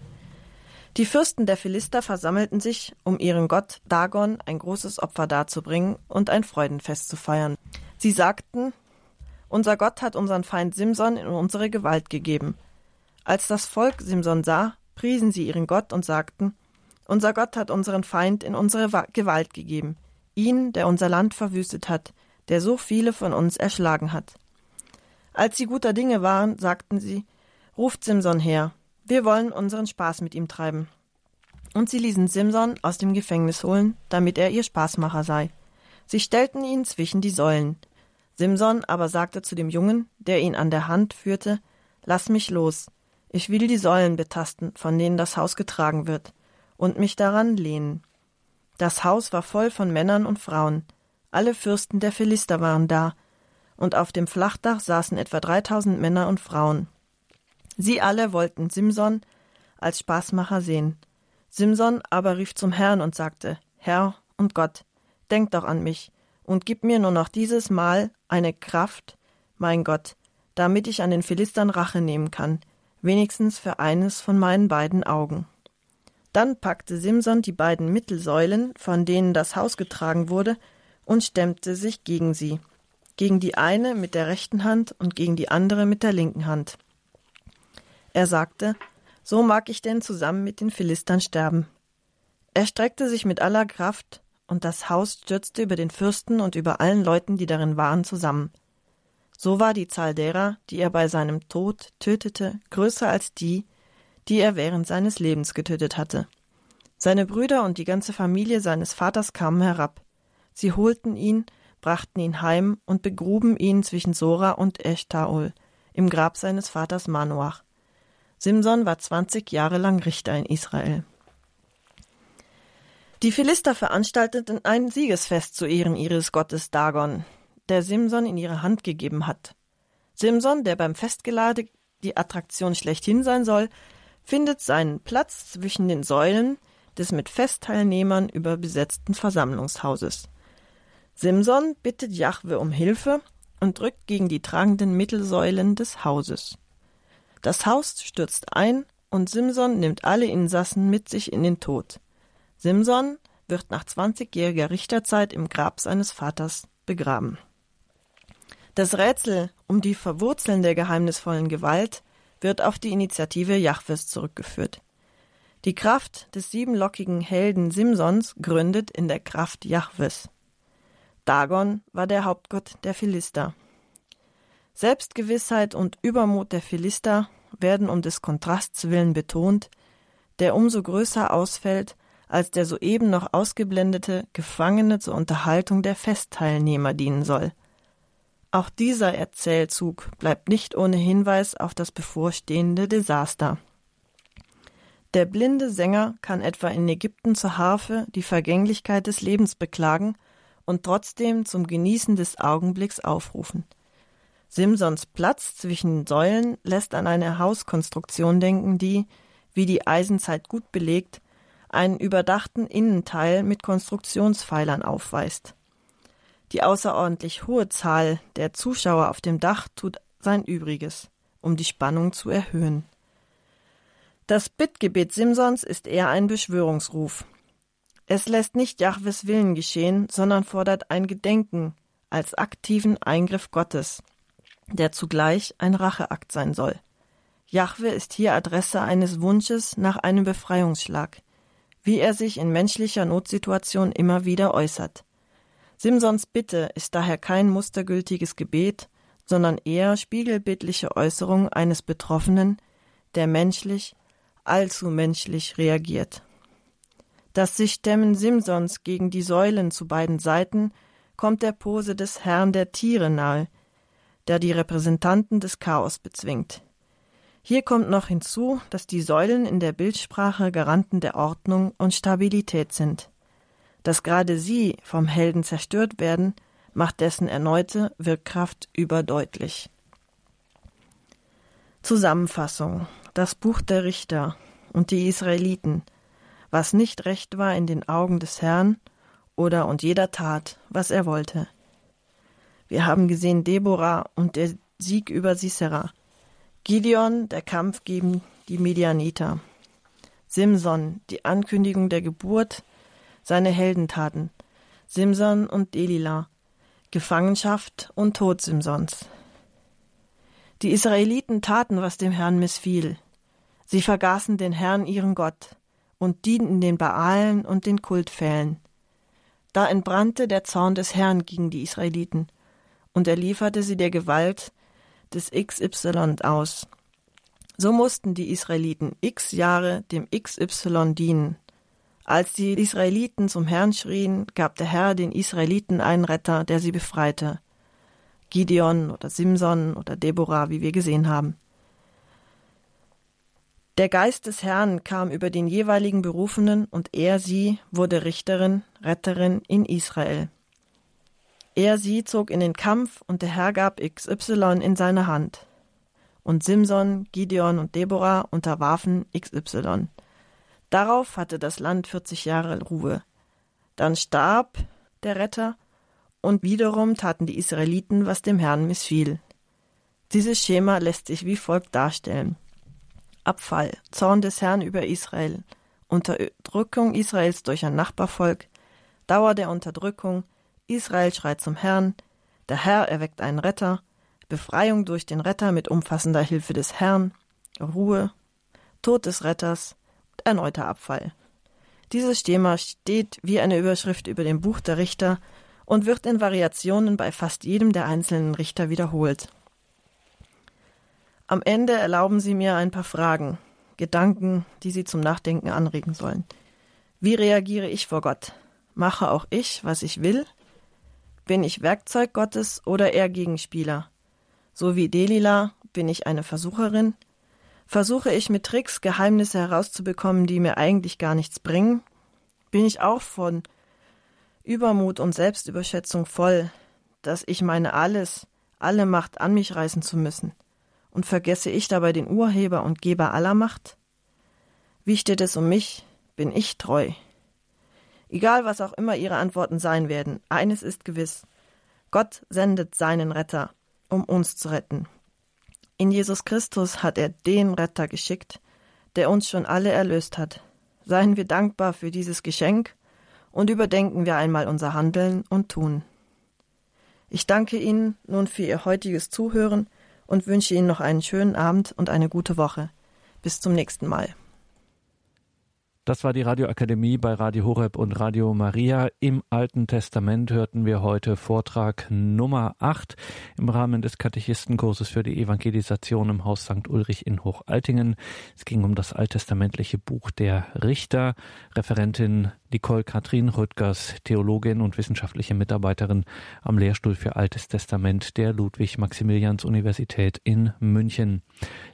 Die Fürsten der Philister versammelten sich, um ihrem Gott Dagon ein großes Opfer darzubringen und ein Freudenfest zu feiern. Sie sagten, unser Gott hat unseren Feind Simson in unsere Gewalt gegeben. Als das Volk Simson sah, priesen sie ihren Gott und sagten, unser Gott hat unseren Feind in unsere Gewalt gegeben, ihn, der unser Land verwüstet hat, der so viele von uns erschlagen hat. Als sie guter Dinge waren, sagten sie, ruft Simson her, wir wollen unseren Spaß mit ihm treiben. Und sie ließen Simson aus dem Gefängnis holen, damit er ihr Spaßmacher sei. Sie stellten ihn zwischen die Säulen. Simson aber sagte zu dem Jungen, der ihn an der Hand führte, Lass mich los. Ich will die Säulen betasten, von denen das Haus getragen wird, und mich daran lehnen. Das Haus war voll von Männern und Frauen. Alle Fürsten der Philister waren da, und auf dem Flachdach saßen etwa 3000 Männer und Frauen. Sie alle wollten Simson als Spaßmacher sehen. Simson aber rief zum Herrn und sagte: Herr und Gott, denk doch an mich und gib mir nur noch dieses Mal eine Kraft, mein Gott, damit ich an den Philistern Rache nehmen kann, wenigstens für eines von meinen beiden Augen. Dann packte Simson die beiden Mittelsäulen, von denen das Haus getragen wurde, und stemmte sich gegen sie, gegen die eine mit der rechten Hand und gegen die andere mit der linken Hand. Er sagte, so mag ich denn zusammen mit den Philistern sterben. Er streckte sich mit aller Kraft, und das Haus stürzte über den Fürsten und über allen Leuten, die darin waren, zusammen. So war die Zahl derer, die er bei seinem Tod tötete, größer als die, die er während seines Lebens getötet hatte. Seine Brüder und die ganze Familie seines Vaters kamen herab. Sie holten ihn, brachten ihn heim und begruben ihn zwischen Sora und Eshtaol im Grab seines Vaters Manoach. Simson war zwanzig Jahre lang Richter in Israel. Die Philister veranstalteten ein Siegesfest zu Ehren ihres Gottes Dagon, der Simson in ihre Hand gegeben hat. Simson, der beim Festgelade die Attraktion schlechthin sein soll, findet seinen Platz zwischen den Säulen des mit Festteilnehmern überbesetzten Versammlungshauses. Simson bittet Jahwe um Hilfe und drückt gegen die tragenden Mittelsäulen des Hauses. Das Haus stürzt ein und Simson nimmt alle Insassen mit sich in den Tod. Simson wird nach 20-jähriger Richterzeit im Grab seines Vaters begraben. Das Rätsel um die Verwurzeln der geheimnisvollen Gewalt wird auf die Initiative Jahwes zurückgeführt. Die Kraft des siebenlockigen Helden Simsons gründet in der Kraft Jahwes. Dagon war der Hauptgott der Philister. Selbstgewissheit und Übermut der Philister werden um des Kontrasts willen betont, der umso größer ausfällt, als der soeben noch ausgeblendete Gefangene zur Unterhaltung der Festteilnehmer dienen soll. Auch dieser Erzählzug bleibt nicht ohne Hinweis auf das bevorstehende Desaster. Der blinde Sänger kann etwa in Ägypten zur Harfe die Vergänglichkeit des Lebens beklagen und trotzdem zum Genießen des Augenblicks aufrufen. Simsons Platz zwischen Säulen lässt an eine Hauskonstruktion denken, die, wie die Eisenzeit gut belegt, einen überdachten Innenteil mit Konstruktionspfeilern aufweist. Die außerordentlich hohe Zahl der Zuschauer auf dem Dach tut sein Übriges, um die Spannung zu erhöhen. Das Bittgebet Simsons ist eher ein Beschwörungsruf. Es lässt nicht Jahwes Willen geschehen, sondern fordert ein Gedenken als aktiven Eingriff Gottes, der zugleich ein Racheakt sein soll. Jahwe ist hier Adresse eines Wunsches nach einem Befreiungsschlag, wie er sich in menschlicher Notsituation immer wieder äußert. Simsons Bitte ist daher kein mustergültiges Gebet, sondern eher spiegelbildliche Äußerung eines Betroffenen, der menschlich, allzu menschlich reagiert. Das sich Stemmen Simsons gegen die Säulen zu beiden Seiten kommt der Pose des Herrn der Tiere nahe, der die Repräsentanten des Chaos bezwingt. Hier kommt noch hinzu, dass die Säulen in der Bildsprache Garanten der Ordnung und Stabilität sind. Dass gerade sie vom Helden zerstört werden, macht dessen erneute Wirkkraft überdeutlich. Zusammenfassung Das Buch der Richter und die Israeliten, was nicht recht war in den Augen des Herrn, oder und jeder tat, was er wollte. Wir haben gesehen Deborah und der Sieg über Sisera, Gideon, der Kampf gegen die Medianiter. Simson, die Ankündigung der Geburt, seine Heldentaten. Simson und Delila, Gefangenschaft und Tod Simsons. Die Israeliten taten, was dem Herrn missfiel. Sie vergaßen den Herrn ihren Gott und dienten den Baalen und den Kultpfählen. Da entbrannte der Zorn des Herrn gegen die Israeliten, und er lieferte sie der Gewalt des XY aus. So mussten die Israeliten x Jahre dem XY dienen. Als die Israeliten zum Herrn schrien, gab der Herr den Israeliten einen Retter, der sie befreite. Gideon oder Simson oder Deborah, wie wir gesehen haben. Der Geist des Herrn kam über den jeweiligen Berufenen und er sie wurde Richterin, Retterin in Israel. Er sie zog in den Kampf und der Herr gab XY in seine Hand. Und Simson, Gideon und Deborah unterwarfen XY. Darauf hatte das Land 40 Jahre Ruhe. Dann starb der Retter und wiederum taten die Israeliten, was dem Herrn missfiel. Dieses Schema lässt sich wie folgt darstellen. Abfall, Zorn des Herrn über Israel, Unterdrückung Israels durch ein Nachbarvolk, Dauer der Unterdrückung, Israel schreit zum Herrn, der Herr erweckt einen Retter, Befreiung durch den Retter mit umfassender Hilfe des Herrn, Ruhe, Tod des Retters. Und erneuter Abfall. Dieses Schema steht wie eine Überschrift über dem Buch der Richter und wird in Variationen bei fast jedem der einzelnen Richter wiederholt. Am Ende erlauben Sie mir ein paar Fragen, Gedanken, die Sie zum Nachdenken anregen sollen. Wie reagiere ich vor Gott? Mache auch ich, was ich will? Bin ich Werkzeug Gottes oder eher Gegenspieler? So wie Delila bin ich eine Versucherin? Versuche ich mit Tricks Geheimnisse herauszubekommen, die mir eigentlich gar nichts bringen? Bin ich auch von Übermut und Selbstüberschätzung voll, dass ich meine alles, alle Macht an mich reißen zu müssen? Und vergesse ich dabei den Urheber und Geber aller Macht? Wie steht es um mich? Bin ich treu? Egal, was auch immer Ihre Antworten sein werden, eines ist gewiss. Gott sendet seinen Retter, um uns zu retten. In Jesus Christus hat er den Retter geschickt, der uns schon alle erlöst hat. Seien wir dankbar für dieses Geschenk und überdenken wir einmal unser Handeln und Tun. Ich danke Ihnen nun für Ihr heutiges Zuhören und wünsche Ihnen noch einen schönen Abend und eine gute Woche. Bis zum nächsten Mal. Das war die Radioakademie bei Radio Horeb und Radio Maria. Im Alten Testament hörten wir heute Vortrag Nummer 8 im Rahmen des Katechistenkurses für die Evangelisation im Haus St. Ulrich in Hochaltingen. Es ging um das alttestamentliche Buch der Richter. Referentin Nicole Katrin Rüttgers, Theologin und wissenschaftliche Mitarbeiterin am Lehrstuhl für Altes Testament der Ludwig-Maximilians-Universität in München.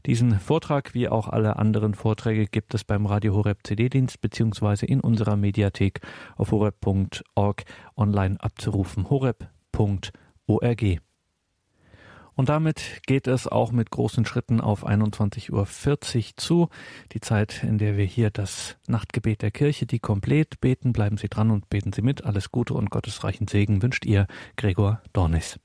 Diesen Vortrag wie auch alle anderen Vorträge gibt es beim Radio Horeb CD-Dienst beziehungsweise in unserer Mediathek auf horeb.org online abzurufen. horeb.org. Und damit geht es auch mit großen Schritten auf 21.40 Uhr zu. Die Zeit, in der wir hier das Nachtgebet der Kirche, die komplett beten. Bleiben Sie dran und beten Sie mit. Alles Gute und gottesreichen Segen wünscht ihr Gregor Dornis.